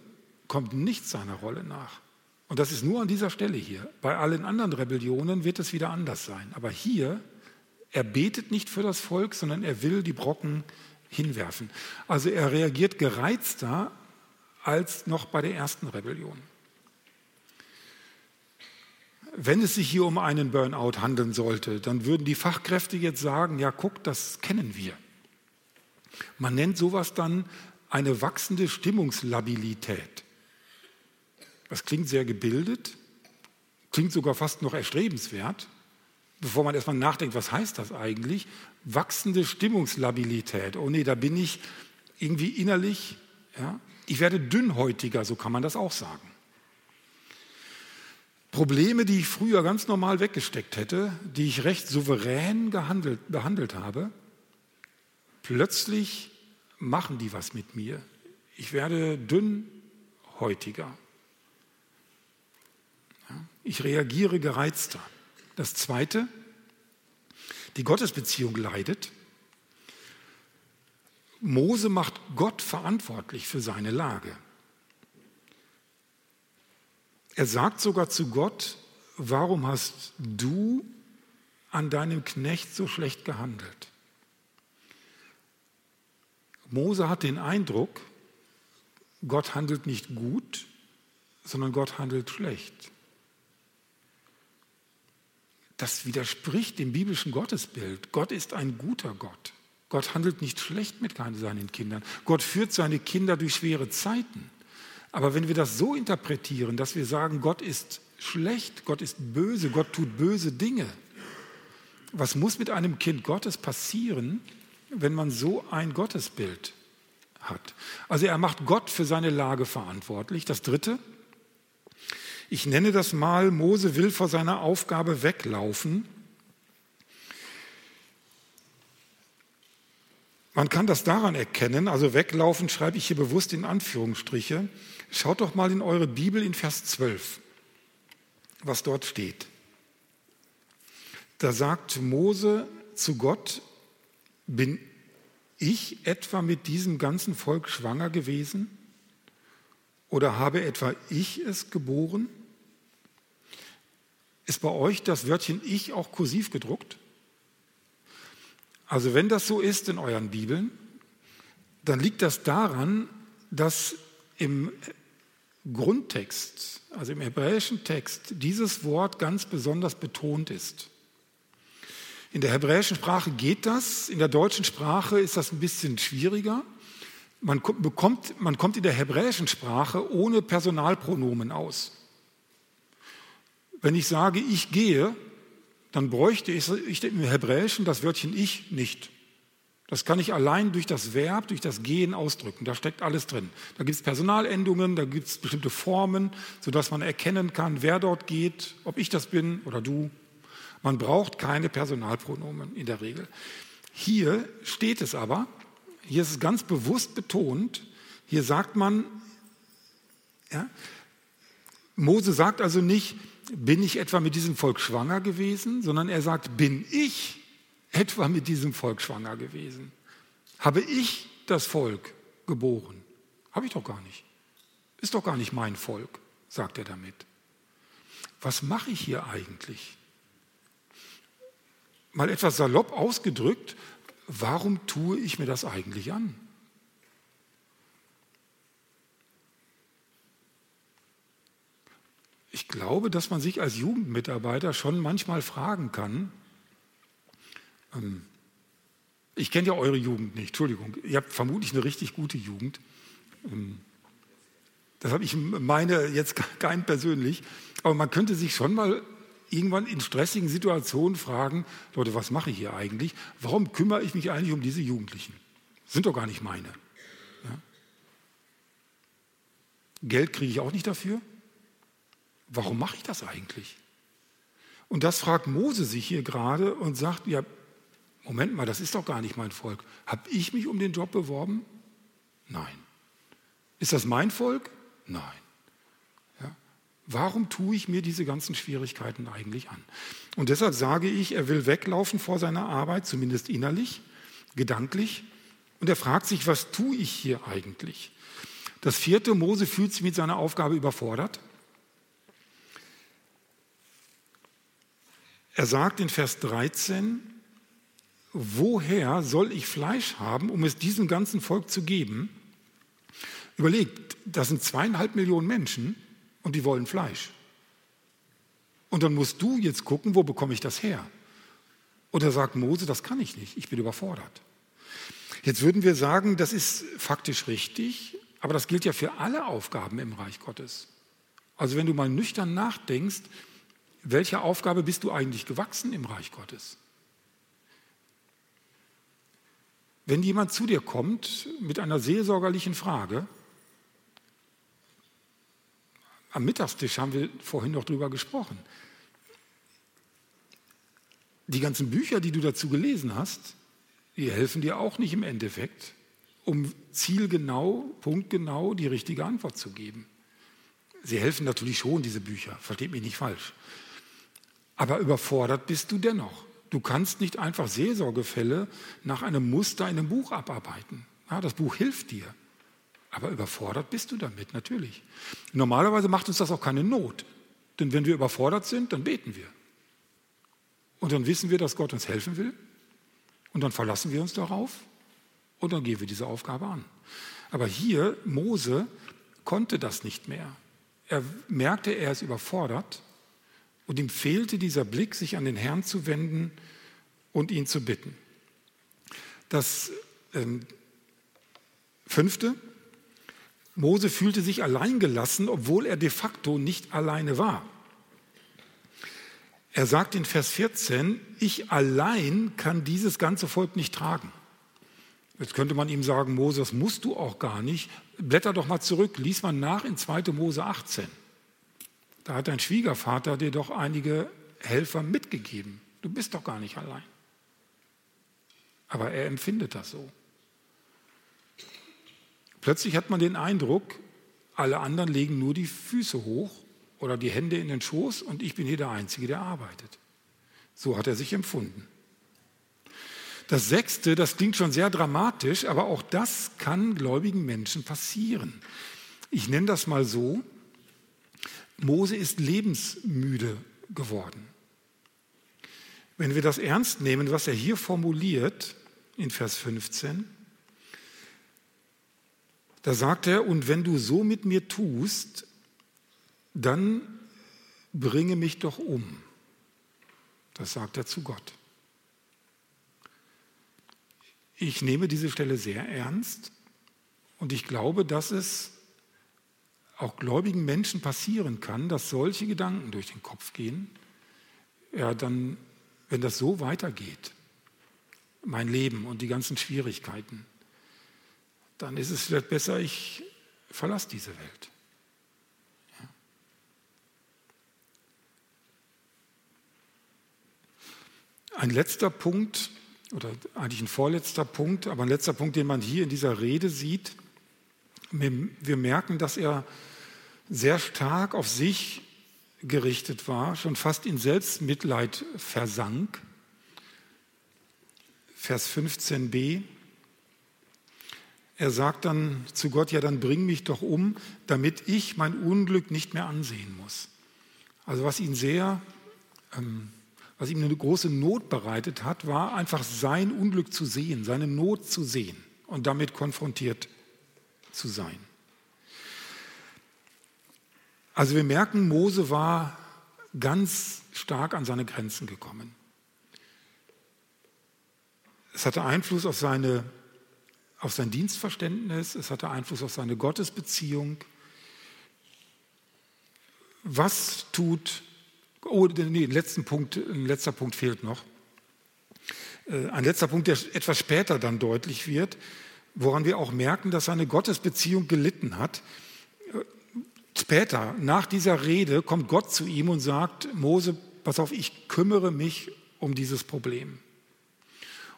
[SPEAKER 1] kommt nicht seiner Rolle nach. Und das ist nur an dieser Stelle hier. Bei allen anderen Rebellionen wird es wieder anders sein. Aber hier, er betet nicht für das Volk, sondern er will die Brocken hinwerfen. Also er reagiert gereizter als noch bei der ersten Rebellion. Wenn es sich hier um einen Burnout handeln sollte, dann würden die Fachkräfte jetzt sagen, ja guck, das kennen wir. Man nennt sowas dann eine wachsende Stimmungslabilität. Das klingt sehr gebildet, klingt sogar fast noch erstrebenswert, bevor man erstmal nachdenkt, was heißt das eigentlich? Wachsende Stimmungslabilität. Oh nee, da bin ich irgendwie innerlich ja, ich werde dünnhäutiger, so kann man das auch sagen. Probleme, die ich früher ganz normal weggesteckt hätte, die ich recht souverän gehandelt, behandelt habe, plötzlich machen die was mit mir. Ich werde dünnhäutiger. Ich reagiere gereizter. Das Zweite, die Gottesbeziehung leidet. Mose macht Gott verantwortlich für seine Lage. Er sagt sogar zu Gott, warum hast du an deinem Knecht so schlecht gehandelt? Mose hat den Eindruck, Gott handelt nicht gut, sondern Gott handelt schlecht. Das widerspricht dem biblischen Gottesbild. Gott ist ein guter Gott. Gott handelt nicht schlecht mit seinen Kindern. Gott führt seine Kinder durch schwere Zeiten. Aber wenn wir das so interpretieren, dass wir sagen, Gott ist schlecht, Gott ist böse, Gott tut böse Dinge, was muss mit einem Kind Gottes passieren, wenn man so ein Gottesbild hat? Also er macht Gott für seine Lage verantwortlich. Das Dritte, ich nenne das mal, Mose will vor seiner Aufgabe weglaufen Man kann das daran erkennen, also weglaufen schreibe ich hier bewusst in Anführungsstriche. Schaut doch mal in eure Bibel in Vers 12, was dort steht. Da sagt Mose zu Gott, bin ich etwa mit diesem ganzen Volk schwanger gewesen? Oder habe etwa ich es geboren? Ist bei euch das Wörtchen ich auch kursiv gedruckt? Also wenn das so ist in euren Bibeln, dann liegt das daran, dass im Grundtext, also im hebräischen Text, dieses Wort ganz besonders betont ist. In der hebräischen Sprache geht das, in der deutschen Sprache ist das ein bisschen schwieriger. Man, bekommt, man kommt in der hebräischen Sprache ohne Personalpronomen aus. Wenn ich sage, ich gehe, dann bräuchte ich, im Hebräischen das Wörtchen ich nicht. Das kann ich allein durch das Verb, durch das Gehen ausdrücken. Da steckt alles drin. Da gibt es Personalendungen, da gibt es bestimmte Formen, sodass man erkennen kann, wer dort geht, ob ich das bin oder du. Man braucht keine Personalpronomen in der Regel. Hier steht es aber, hier ist es ganz bewusst betont, hier sagt man, ja, Mose sagt also nicht, bin ich etwa mit diesem Volk schwanger gewesen, sondern er sagt, bin ich etwa mit diesem Volk schwanger gewesen? Habe ich das Volk geboren? Habe ich doch gar nicht. Ist doch gar nicht mein Volk, sagt er damit. Was mache ich hier eigentlich? Mal etwas salopp ausgedrückt, warum tue ich mir das eigentlich an? ich glaube, dass man sich als Jugendmitarbeiter schon manchmal fragen kann, ähm, ich kenne ja eure Jugend nicht, Entschuldigung, ihr habt vermutlich eine richtig gute Jugend. Ähm, das habe ich meine jetzt (laughs) kein persönlich, aber man könnte sich schon mal irgendwann in stressigen Situationen fragen, Leute, was mache ich hier eigentlich? Warum kümmere ich mich eigentlich um diese Jugendlichen? Sind doch gar nicht meine. Ja? Geld kriege ich auch nicht dafür warum mache ich das eigentlich? Und das fragt Mose sich hier gerade und sagt, ja, Moment mal, das ist doch gar nicht mein Volk. Habe ich mich um den Job beworben? Nein. Ist das mein Volk? Nein. Warum tue ich mir diese ganzen Schwierigkeiten eigentlich an? Und deshalb sage ich, er will weglaufen vor seiner Arbeit, zumindest innerlich, gedanklich. Und er fragt sich, was tue ich hier eigentlich? Das vierte, Mose fühlt sich mit seiner Aufgabe überfordert. Er sagt in Vers 13, woher soll ich Fleisch haben, um es diesem ganzen Volk zu geben? Überlegt, das sind zweieinhalb Millionen Menschen und die wollen Fleisch. Und dann musst du jetzt gucken, wo bekomme ich das her? Oder sagt Mose, das kann ich nicht, ich bin überfordert. Jetzt würden wir sagen, das ist faktisch richtig, aber das gilt ja für alle Aufgaben im Reich Gottes. Also wenn du mal nüchtern nachdenkst, welcher Aufgabe bist du eigentlich gewachsen im Reich Gottes? Wenn jemand zu dir kommt mit einer seelsorgerlichen Frage, am Mittagstisch haben wir vorhin noch drüber gesprochen. Die ganzen Bücher, die du dazu gelesen hast, die helfen dir auch nicht im Endeffekt, um zielgenau, punktgenau die richtige Antwort zu geben. Sie helfen natürlich schon, diese Bücher, versteht mich nicht falsch. Aber überfordert bist du dennoch. Du kannst nicht einfach Seelsorgefälle nach einem Muster in einem Buch abarbeiten. Ja, das Buch hilft dir. Aber überfordert bist du damit, natürlich. Normalerweise macht uns das auch keine Not. Denn wenn wir überfordert sind, dann beten wir. Und dann wissen wir, dass Gott uns helfen will. Und dann verlassen wir uns darauf. Und dann gehen wir diese Aufgabe an. Aber hier, Mose konnte das nicht mehr. Er merkte, er ist überfordert. Und ihm fehlte dieser Blick, sich an den Herrn zu wenden und ihn zu bitten. Das ähm, fünfte, Mose fühlte sich alleingelassen, obwohl er de facto nicht alleine war. Er sagt in Vers 14, ich allein kann dieses ganze Volk nicht tragen. Jetzt könnte man ihm sagen, Mose, das musst du auch gar nicht. Blätter doch mal zurück, lies mal nach in 2. Mose 18. Da hat dein Schwiegervater dir doch einige Helfer mitgegeben. Du bist doch gar nicht allein. Aber er empfindet das so. Plötzlich hat man den Eindruck, alle anderen legen nur die Füße hoch oder die Hände in den Schoß und ich bin hier der Einzige, der arbeitet. So hat er sich empfunden. Das sechste, das klingt schon sehr dramatisch, aber auch das kann gläubigen Menschen passieren. Ich nenne das mal so, Mose ist lebensmüde geworden. Wenn wir das ernst nehmen, was er hier formuliert in Vers 15, da sagt er, und wenn du so mit mir tust, dann bringe mich doch um. Das sagt er zu Gott. Ich nehme diese Stelle sehr ernst und ich glaube, dass es auch gläubigen Menschen passieren kann, dass solche Gedanken durch den Kopf gehen. Ja, dann, wenn das so weitergeht, mein Leben und die ganzen Schwierigkeiten, dann ist es vielleicht besser, ich verlasse diese Welt. Ein letzter Punkt, oder eigentlich ein vorletzter Punkt, aber ein letzter Punkt, den man hier in dieser Rede sieht. Wir merken, dass er sehr stark auf sich gerichtet war, schon fast in Selbstmitleid versank. Vers 15b. Er sagt dann zu Gott, ja, dann bring mich doch um, damit ich mein Unglück nicht mehr ansehen muss. Also was ihn sehr, ähm, was ihm eine große Not bereitet hat, war einfach sein Unglück zu sehen, seine Not zu sehen und damit konfrontiert zu sein. Also wir merken, Mose war ganz stark an seine Grenzen gekommen. Es hatte Einfluss auf seine auf sein Dienstverständnis, es hatte Einfluss auf seine Gottesbeziehung. Was tut, oh, nee, letzten Punkt, ein letzter Punkt fehlt noch. Äh, ein letzter Punkt, der etwas später dann deutlich wird, woran wir auch merken, dass seine Gottesbeziehung gelitten hat. Äh, später, nach dieser Rede, kommt Gott zu ihm und sagt, Mose, pass auf, ich kümmere mich um dieses Problem.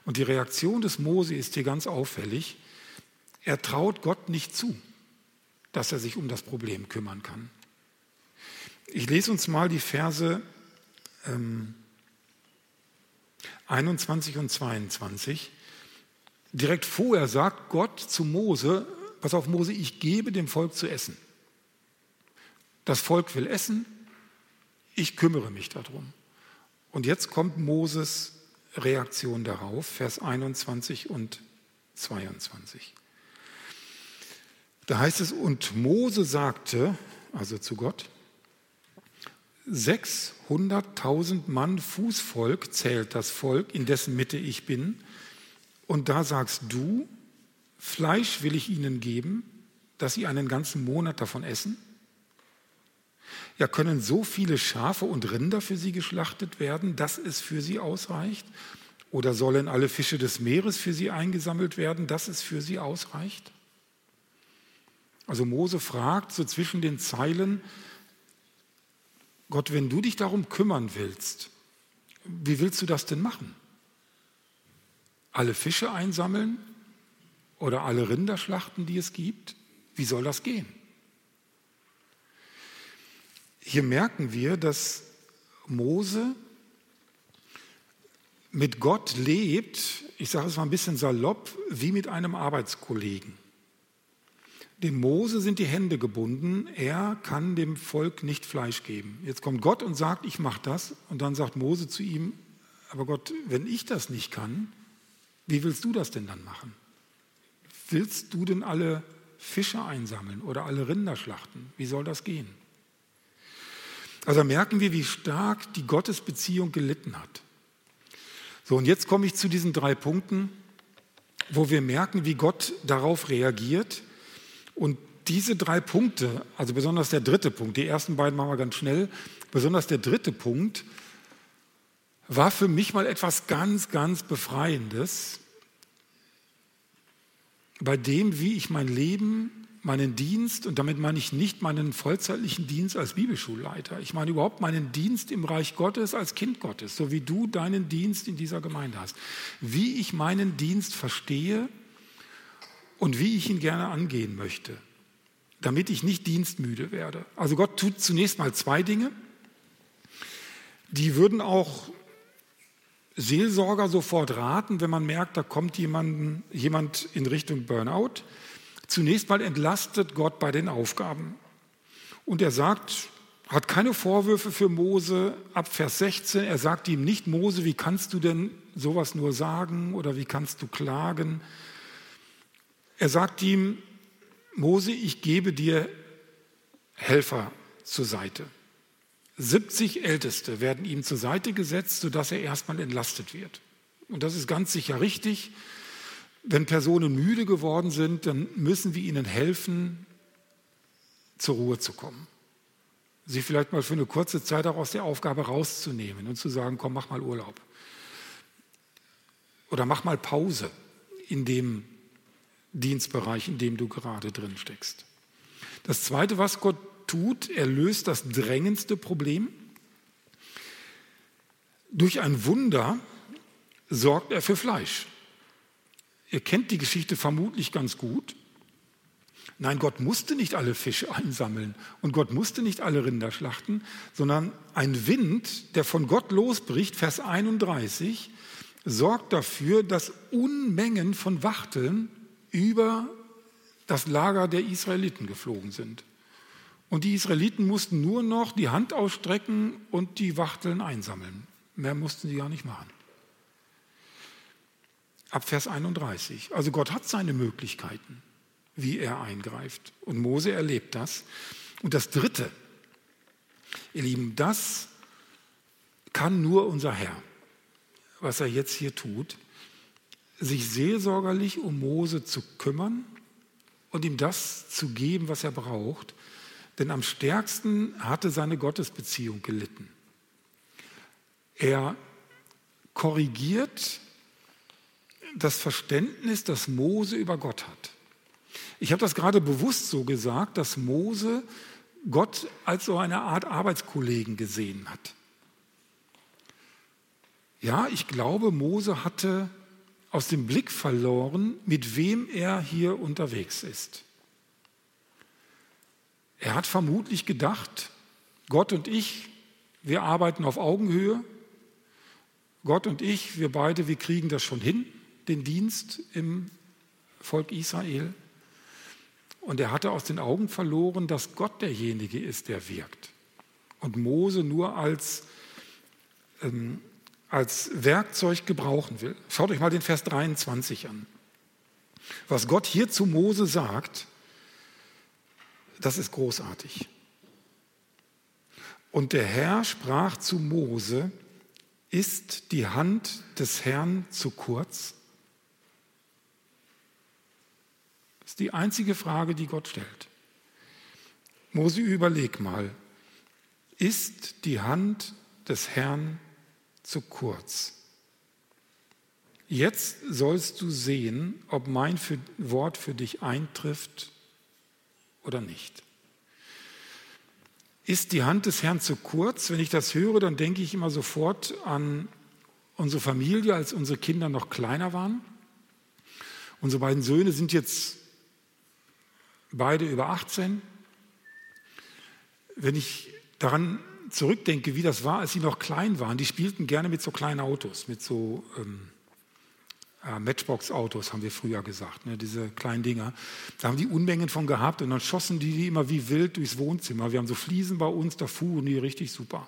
[SPEAKER 1] Und die Reaktion des Mose ist hier ganz auffällig. Er traut Gott nicht zu, dass er sich um das Problem kümmern kann. Ich lese uns mal die Verse ähm, 21 und 22. Direkt vorher sagt Gott zu Mose, pass auf Mose, ich gebe dem Volk zu essen. Das Volk will essen, ich kümmere mich darum. Und jetzt kommt Moses Reaktion darauf, Vers 21 und 22. Da heißt es, und Mose sagte, also zu Gott, 600.000 Mann Fußvolk zählt das Volk, in dessen Mitte ich bin. Und da sagst du, Fleisch will ich ihnen geben, dass sie einen ganzen Monat davon essen. Ja, können so viele Schafe und Rinder für sie geschlachtet werden, dass es für sie ausreicht? Oder sollen alle Fische des Meeres für sie eingesammelt werden, dass es für sie ausreicht? Also Mose fragt so zwischen den Zeilen, Gott, wenn du dich darum kümmern willst, wie willst du das denn machen? Alle Fische einsammeln oder alle Rinderschlachten, die es gibt? Wie soll das gehen? Hier merken wir, dass Mose mit Gott lebt, ich sage es mal ein bisschen salopp, wie mit einem Arbeitskollegen. Dem Mose sind die Hände gebunden, er kann dem Volk nicht Fleisch geben. Jetzt kommt Gott und sagt, ich mache das. Und dann sagt Mose zu ihm, aber Gott, wenn ich das nicht kann, wie willst du das denn dann machen? Willst du denn alle Fische einsammeln oder alle Rinder schlachten? Wie soll das gehen? Also merken wir, wie stark die Gottesbeziehung gelitten hat. So, und jetzt komme ich zu diesen drei Punkten, wo wir merken, wie Gott darauf reagiert. Und diese drei Punkte, also besonders der dritte Punkt, die ersten beiden machen wir ganz schnell, besonders der dritte Punkt, war für mich mal etwas ganz, ganz Befreiendes, bei dem, wie ich mein Leben meinen Dienst, und damit meine ich nicht meinen vollzeitlichen Dienst als Bibelschulleiter, ich meine überhaupt meinen Dienst im Reich Gottes als Kind Gottes, so wie du deinen Dienst in dieser Gemeinde hast. Wie ich meinen Dienst verstehe und wie ich ihn gerne angehen möchte, damit ich nicht dienstmüde werde. Also Gott tut zunächst mal zwei Dinge, die würden auch Seelsorger sofort raten, wenn man merkt, da kommt jemand, jemand in Richtung Burnout. Zunächst mal entlastet Gott bei den Aufgaben. Und er sagt, hat keine Vorwürfe für Mose ab Vers 16. Er sagt ihm nicht, Mose, wie kannst du denn sowas nur sagen oder wie kannst du klagen? Er sagt ihm, Mose, ich gebe dir Helfer zur Seite. 70 Älteste werden ihm zur Seite gesetzt, sodass er erstmal entlastet wird. Und das ist ganz sicher richtig. Wenn Personen müde geworden sind, dann müssen wir ihnen helfen, zur Ruhe zu kommen. Sie vielleicht mal für eine kurze Zeit auch aus der Aufgabe rauszunehmen und zu sagen, komm, mach mal Urlaub. Oder mach mal Pause in dem Dienstbereich, in dem du gerade drin steckst. Das Zweite, was Gott tut, er löst das drängendste Problem. Durch ein Wunder sorgt er für Fleisch. Ihr kennt die Geschichte vermutlich ganz gut. Nein, Gott musste nicht alle Fische (laughs) einsammeln und Gott musste nicht alle Rinder schlachten, sondern ein Wind, der von Gott losbricht, Vers 31, sorgt dafür, dass Unmengen von Wachteln über das Lager der Israeliten geflogen sind. Und die Israeliten mussten nur noch die Hand ausstrecken und die Wachteln einsammeln. Mehr mussten sie gar nicht machen ab Vers 31. Also Gott hat seine Möglichkeiten, wie er eingreift. Und Mose erlebt das. Und das Dritte, ihr Lieben, das kann nur unser Herr, was er jetzt hier tut, sich seelsorgerlich um Mose zu kümmern und ihm das zu geben, was er braucht. Denn am stärksten hatte seine Gottesbeziehung gelitten. Er korrigiert das Verständnis, das Mose über Gott hat. Ich habe das gerade bewusst so gesagt, dass Mose Gott als so eine Art Arbeitskollegen gesehen hat. Ja, ich glaube, Mose hatte aus dem Blick verloren, mit wem er hier unterwegs ist. Er hat vermutlich gedacht, Gott und ich, wir arbeiten auf Augenhöhe. Gott und ich, wir beide, wir kriegen das schon hin den Dienst im Volk Israel. Und er hatte aus den Augen verloren, dass Gott derjenige ist, der wirkt. Und Mose nur als, ähm, als Werkzeug gebrauchen will. Schaut euch mal den Vers 23 an. Was Gott hier zu Mose sagt, das ist großartig. Und der Herr sprach zu Mose, ist die Hand des Herrn zu kurz? Ist die einzige Frage, die Gott stellt. Mose, überleg mal, ist die Hand des Herrn zu kurz? Jetzt sollst du sehen, ob mein Wort für dich eintrifft oder nicht. Ist die Hand des Herrn zu kurz? Wenn ich das höre, dann denke ich immer sofort an unsere Familie, als unsere Kinder noch kleiner waren. Unsere beiden Söhne sind jetzt beide über 18. Wenn ich daran zurückdenke, wie das war, als sie noch klein waren, die spielten gerne mit so kleinen Autos, mit so ähm, äh, Matchbox-Autos, haben wir früher gesagt, ne, diese kleinen Dinger. Da haben die Unmengen von gehabt und dann schossen die die immer wie wild durchs Wohnzimmer. Wir haben so Fliesen bei uns, da fuhren die richtig super.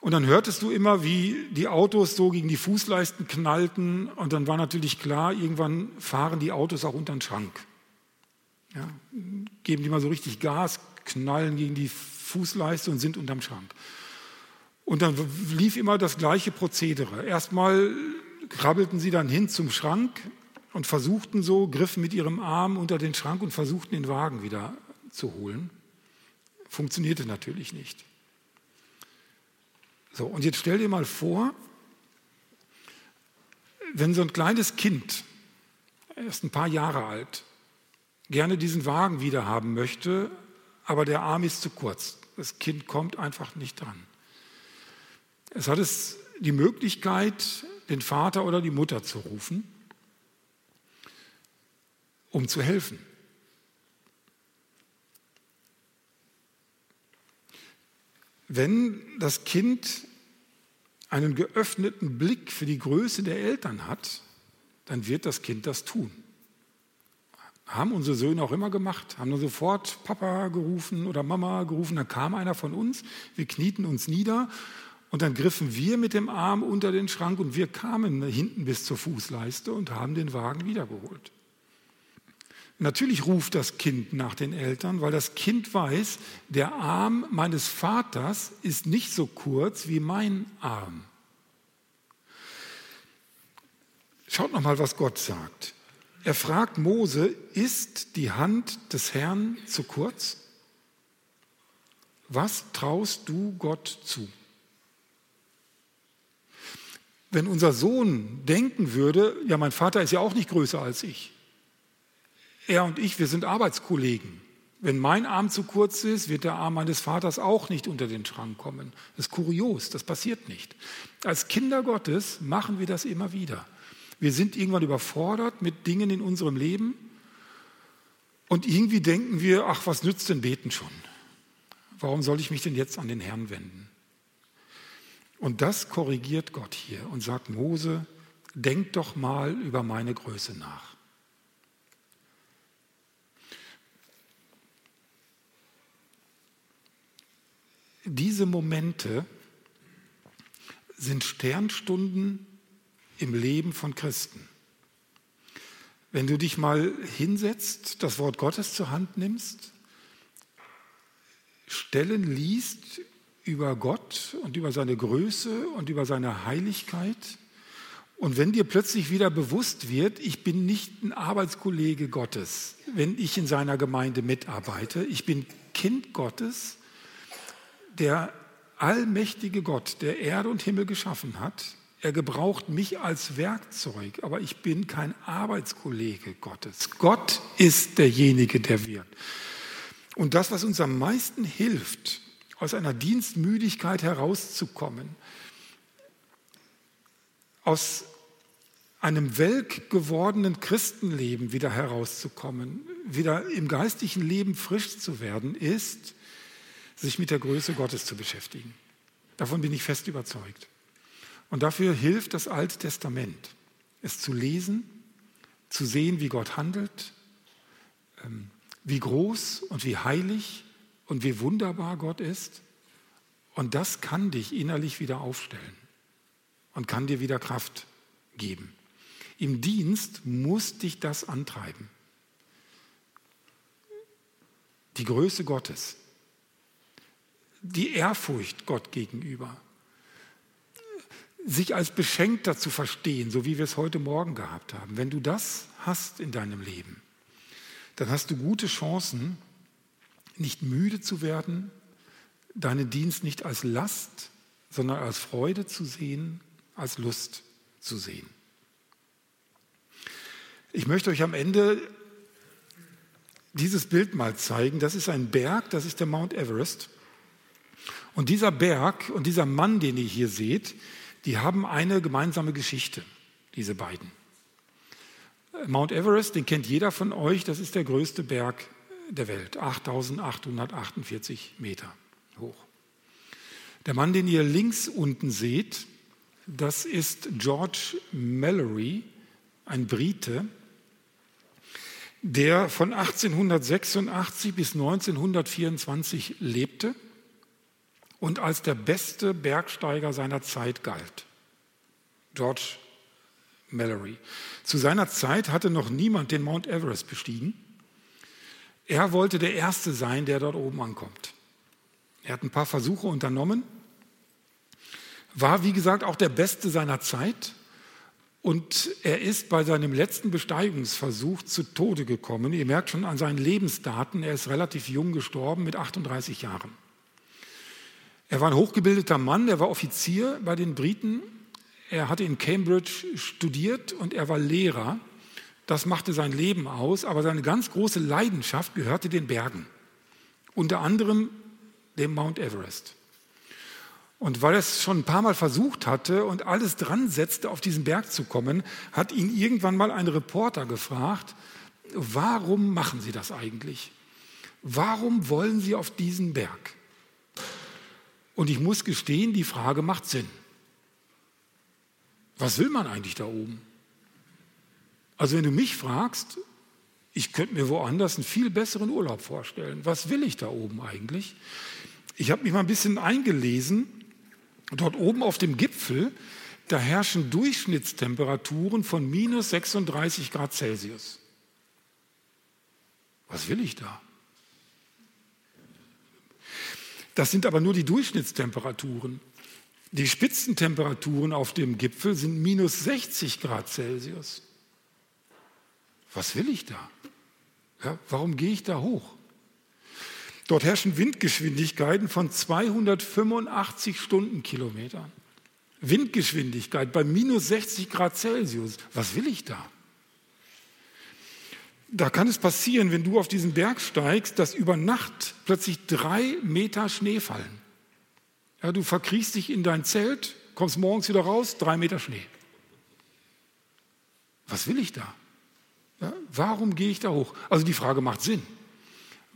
[SPEAKER 1] Und dann hörtest du immer, wie die Autos so gegen die Fußleisten knallten und dann war natürlich klar, irgendwann fahren die Autos auch unter den Schrank. Ja, geben die mal so richtig Gas, knallen gegen die Fußleiste und sind unterm Schrank. Und dann lief immer das gleiche Prozedere. Erstmal krabbelten sie dann hin zum Schrank und versuchten so, griffen mit ihrem Arm unter den Schrank und versuchten den Wagen wieder zu holen. Funktionierte natürlich nicht. So, und jetzt stell dir mal vor, wenn so ein kleines Kind, erst ein paar Jahre alt, gerne diesen Wagen wieder haben möchte, aber der Arm ist zu kurz. Das Kind kommt einfach nicht dran. Es hat es die Möglichkeit, den Vater oder die Mutter zu rufen, um zu helfen. Wenn das Kind einen geöffneten Blick für die Größe der Eltern hat, dann wird das Kind das tun. Haben unsere Söhne auch immer gemacht, haben dann sofort Papa gerufen oder Mama gerufen, dann kam einer von uns, wir knieten uns nieder und dann griffen wir mit dem Arm unter den Schrank und wir kamen hinten bis zur Fußleiste und haben den Wagen wiedergeholt. Natürlich ruft das Kind nach den Eltern, weil das Kind weiß, der Arm meines Vaters ist nicht so kurz wie mein Arm. Schaut noch mal, was Gott sagt. Er fragt Mose: Ist die Hand des Herrn zu kurz? Was traust du Gott zu? Wenn unser Sohn denken würde, ja, mein Vater ist ja auch nicht größer als ich. Er und ich, wir sind Arbeitskollegen. Wenn mein Arm zu kurz ist, wird der Arm meines Vaters auch nicht unter den Schrank kommen. Das ist kurios, das passiert nicht. Als Kinder Gottes machen wir das immer wieder. Wir sind irgendwann überfordert mit Dingen in unserem Leben und irgendwie denken wir, ach, was nützt denn Beten schon? Warum soll ich mich denn jetzt an den Herrn wenden? Und das korrigiert Gott hier und sagt Mose, denk doch mal über meine Größe nach. Diese Momente sind Sternstunden im Leben von Christen. Wenn du dich mal hinsetzt, das Wort Gottes zur Hand nimmst, Stellen liest über Gott und über seine Größe und über seine Heiligkeit. Und wenn dir plötzlich wieder bewusst wird, ich bin nicht ein Arbeitskollege Gottes, wenn ich in seiner Gemeinde mitarbeite, ich bin Kind Gottes, der allmächtige Gott, der Erde und Himmel geschaffen hat, er gebraucht mich als Werkzeug, aber ich bin kein Arbeitskollege Gottes. Gott ist derjenige, der wirkt. Und das, was uns am meisten hilft, aus einer Dienstmüdigkeit herauszukommen, aus einem welk gewordenen Christenleben wieder herauszukommen, wieder im geistlichen Leben frisch zu werden, ist, sich mit der Größe Gottes zu beschäftigen. Davon bin ich fest überzeugt. Und dafür hilft das Alte Testament, es zu lesen, zu sehen, wie Gott handelt, ähm, wie groß und wie heilig und wie wunderbar Gott ist. Und das kann dich innerlich wieder aufstellen und kann dir wieder Kraft geben. Im Dienst muss dich das antreiben. Die Größe Gottes, die Ehrfurcht Gott gegenüber, sich als Beschenkter zu verstehen, so wie wir es heute Morgen gehabt haben. Wenn du das hast in deinem Leben, dann hast du gute Chancen, nicht müde zu werden, deinen Dienst nicht als Last, sondern als Freude zu sehen, als Lust zu sehen. Ich möchte euch am Ende dieses Bild mal zeigen. Das ist ein Berg, das ist der Mount Everest. Und dieser Berg und dieser Mann, den ihr hier seht, die haben eine gemeinsame Geschichte, diese beiden. Mount Everest, den kennt jeder von euch, das ist der größte Berg der Welt, 8848 Meter hoch. Der Mann, den ihr links unten seht, das ist George Mallory, ein Brite, der von 1886 bis 1924 lebte und als der beste Bergsteiger seiner Zeit galt. George Mallory. Zu seiner Zeit hatte noch niemand den Mount Everest bestiegen. Er wollte der Erste sein, der dort oben ankommt. Er hat ein paar Versuche unternommen, war wie gesagt auch der Beste seiner Zeit und er ist bei seinem letzten Besteigungsversuch zu Tode gekommen. Ihr merkt schon an seinen Lebensdaten, er ist relativ jung gestorben mit 38 Jahren. Er war ein hochgebildeter Mann, er war Offizier bei den Briten, er hatte in Cambridge studiert und er war Lehrer. Das machte sein Leben aus, aber seine ganz große Leidenschaft gehörte den Bergen, unter anderem dem Mount Everest. Und weil er es schon ein paar Mal versucht hatte und alles dran setzte, auf diesen Berg zu kommen, hat ihn irgendwann mal ein Reporter gefragt, warum machen Sie das eigentlich? Warum wollen Sie auf diesen Berg? Und ich muss gestehen, die Frage macht Sinn. Was will man eigentlich da oben? Also wenn du mich fragst, ich könnte mir woanders einen viel besseren Urlaub vorstellen. Was will ich da oben eigentlich? Ich habe mich mal ein bisschen eingelesen. Dort oben auf dem Gipfel, da herrschen Durchschnittstemperaturen von minus 36 Grad Celsius. Was will ich da? Das sind aber nur die Durchschnittstemperaturen. Die Spitzentemperaturen auf dem Gipfel sind minus 60 Grad Celsius. Was will ich da? Ja, warum gehe ich da hoch? Dort herrschen Windgeschwindigkeiten von 285 Stundenkilometern. Windgeschwindigkeit bei minus 60 Grad Celsius. Was will ich da? Da kann es passieren, wenn du auf diesen Berg steigst, dass über Nacht plötzlich drei Meter Schnee fallen. Ja, du verkriechst dich in dein Zelt, kommst morgens wieder raus, drei Meter Schnee. Was will ich da? Ja, warum gehe ich da hoch? Also die Frage macht Sinn.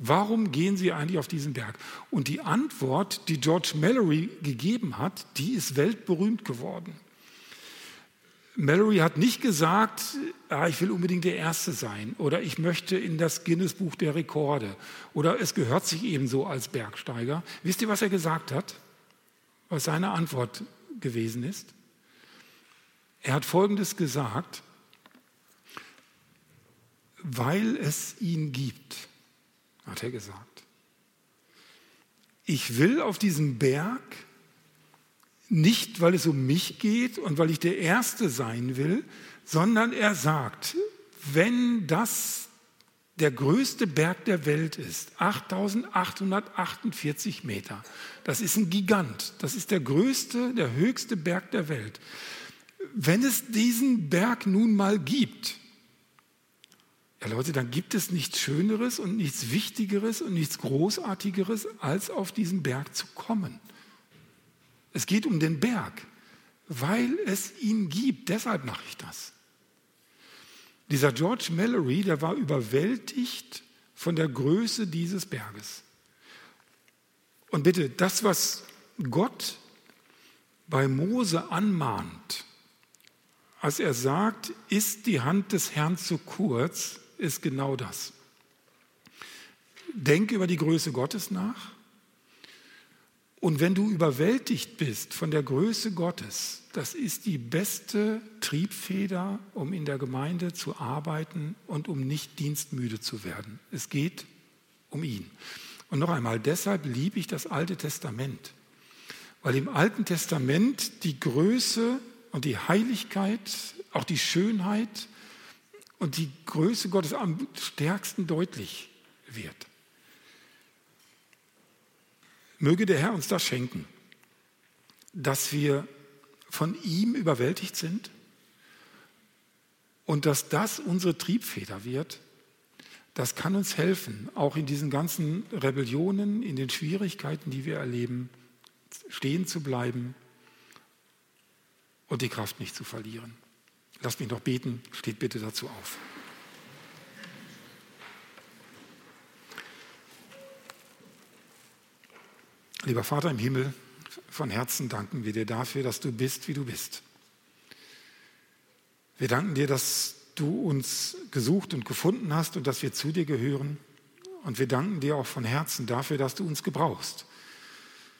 [SPEAKER 1] Warum gehen Sie eigentlich auf diesen Berg? Und die Antwort, die George Mallory gegeben hat, die ist weltberühmt geworden. Mallory hat nicht gesagt, ah, ich will unbedingt der Erste sein oder ich möchte in das Guinness-Buch der Rekorde oder es gehört sich ebenso als Bergsteiger. Wisst ihr, was er gesagt hat? Was seine Antwort gewesen ist? Er hat Folgendes gesagt, weil es ihn gibt, hat er gesagt. Ich will auf diesen Berg nicht, weil es um mich geht und weil ich der Erste sein will, sondern er sagt, wenn das der größte Berg der Welt ist, 8848 Meter, das ist ein Gigant, das ist der größte, der höchste Berg der Welt. Wenn es diesen Berg nun mal gibt, ja Leute, dann gibt es nichts Schöneres und nichts Wichtigeres und nichts Großartigeres, als auf diesen Berg zu kommen. Es geht um den Berg, weil es ihn gibt. Deshalb mache ich das. Dieser George Mallory, der war überwältigt von der Größe dieses Berges. Und bitte, das, was Gott bei Mose anmahnt, als er sagt, ist die Hand des Herrn zu kurz, ist genau das. Denke über die Größe Gottes nach und wenn du überwältigt bist von der Größe Gottes, das ist die beste Triebfeder, um in der Gemeinde zu arbeiten und um nicht dienstmüde zu werden. Es geht um ihn. Und noch einmal, deshalb liebe ich das Alte Testament, weil im Alten Testament die Größe und die Heiligkeit, auch die Schönheit und die Größe Gottes am stärksten deutlich wird. Möge der Herr uns das schenken, dass wir von ihm überwältigt sind und dass das unsere Triebfeder wird. Das kann uns helfen, auch in diesen ganzen Rebellionen, in den Schwierigkeiten, die wir erleben, stehen zu bleiben und die Kraft nicht zu verlieren. Lasst mich noch beten, steht bitte dazu auf. Lieber Vater im Himmel, von Herzen danken wir dir dafür, dass du bist, wie du bist. Wir danken dir, dass du uns gesucht und gefunden hast und dass wir zu dir gehören. Und wir danken dir auch von Herzen dafür, dass du uns gebrauchst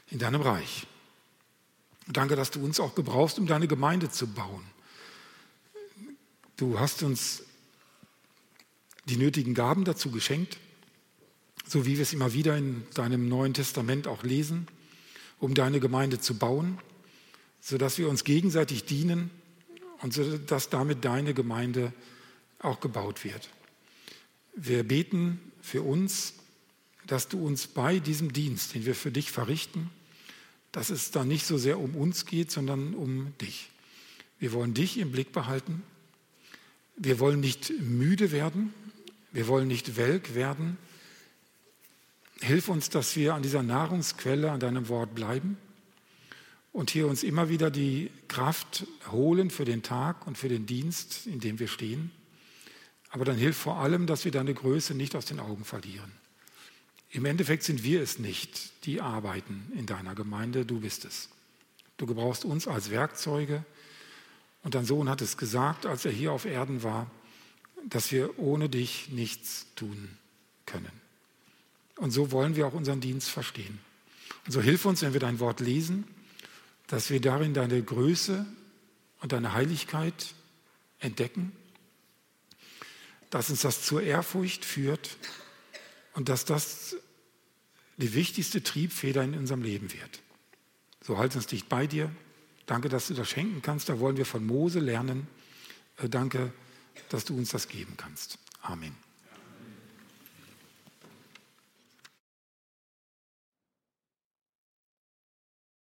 [SPEAKER 1] in deinem Reich. Und danke, dass du uns auch gebrauchst, um deine Gemeinde zu bauen. Du hast uns die nötigen Gaben dazu geschenkt, so wie wir es immer wieder in deinem Neuen Testament auch lesen, um deine Gemeinde zu bauen, sodass wir uns gegenseitig dienen und sodass damit deine Gemeinde auch gebaut wird. Wir beten für uns, dass du uns bei diesem Dienst, den wir für dich verrichten, dass es dann nicht so sehr um uns geht, sondern um dich. Wir wollen dich im Blick behalten. Wir wollen nicht müde werden. Wir wollen nicht welk werden. Hilf uns, dass wir an dieser Nahrungsquelle, an deinem Wort bleiben und hier uns immer wieder die Kraft holen für den Tag und für den Dienst, in dem wir stehen. Aber dann hilf vor allem, dass wir deine Größe nicht aus den Augen verlieren. Im Endeffekt sind wir es nicht, die arbeiten in deiner Gemeinde, du bist es. Du gebrauchst uns als Werkzeuge. Und dein Sohn hat es gesagt, als er hier auf Erden war, dass wir ohne dich nichts tun können. Und so wollen wir auch unseren Dienst verstehen. Und so hilf uns, wenn wir dein Wort lesen, dass wir darin deine Größe und deine Heiligkeit entdecken dass uns das zur Ehrfurcht führt und dass das die wichtigste Triebfeder in unserem Leben wird. So halt uns dicht bei dir. Danke, dass du das schenken kannst. Da wollen wir von Mose lernen. Äh, danke, dass du uns das geben kannst. Amen.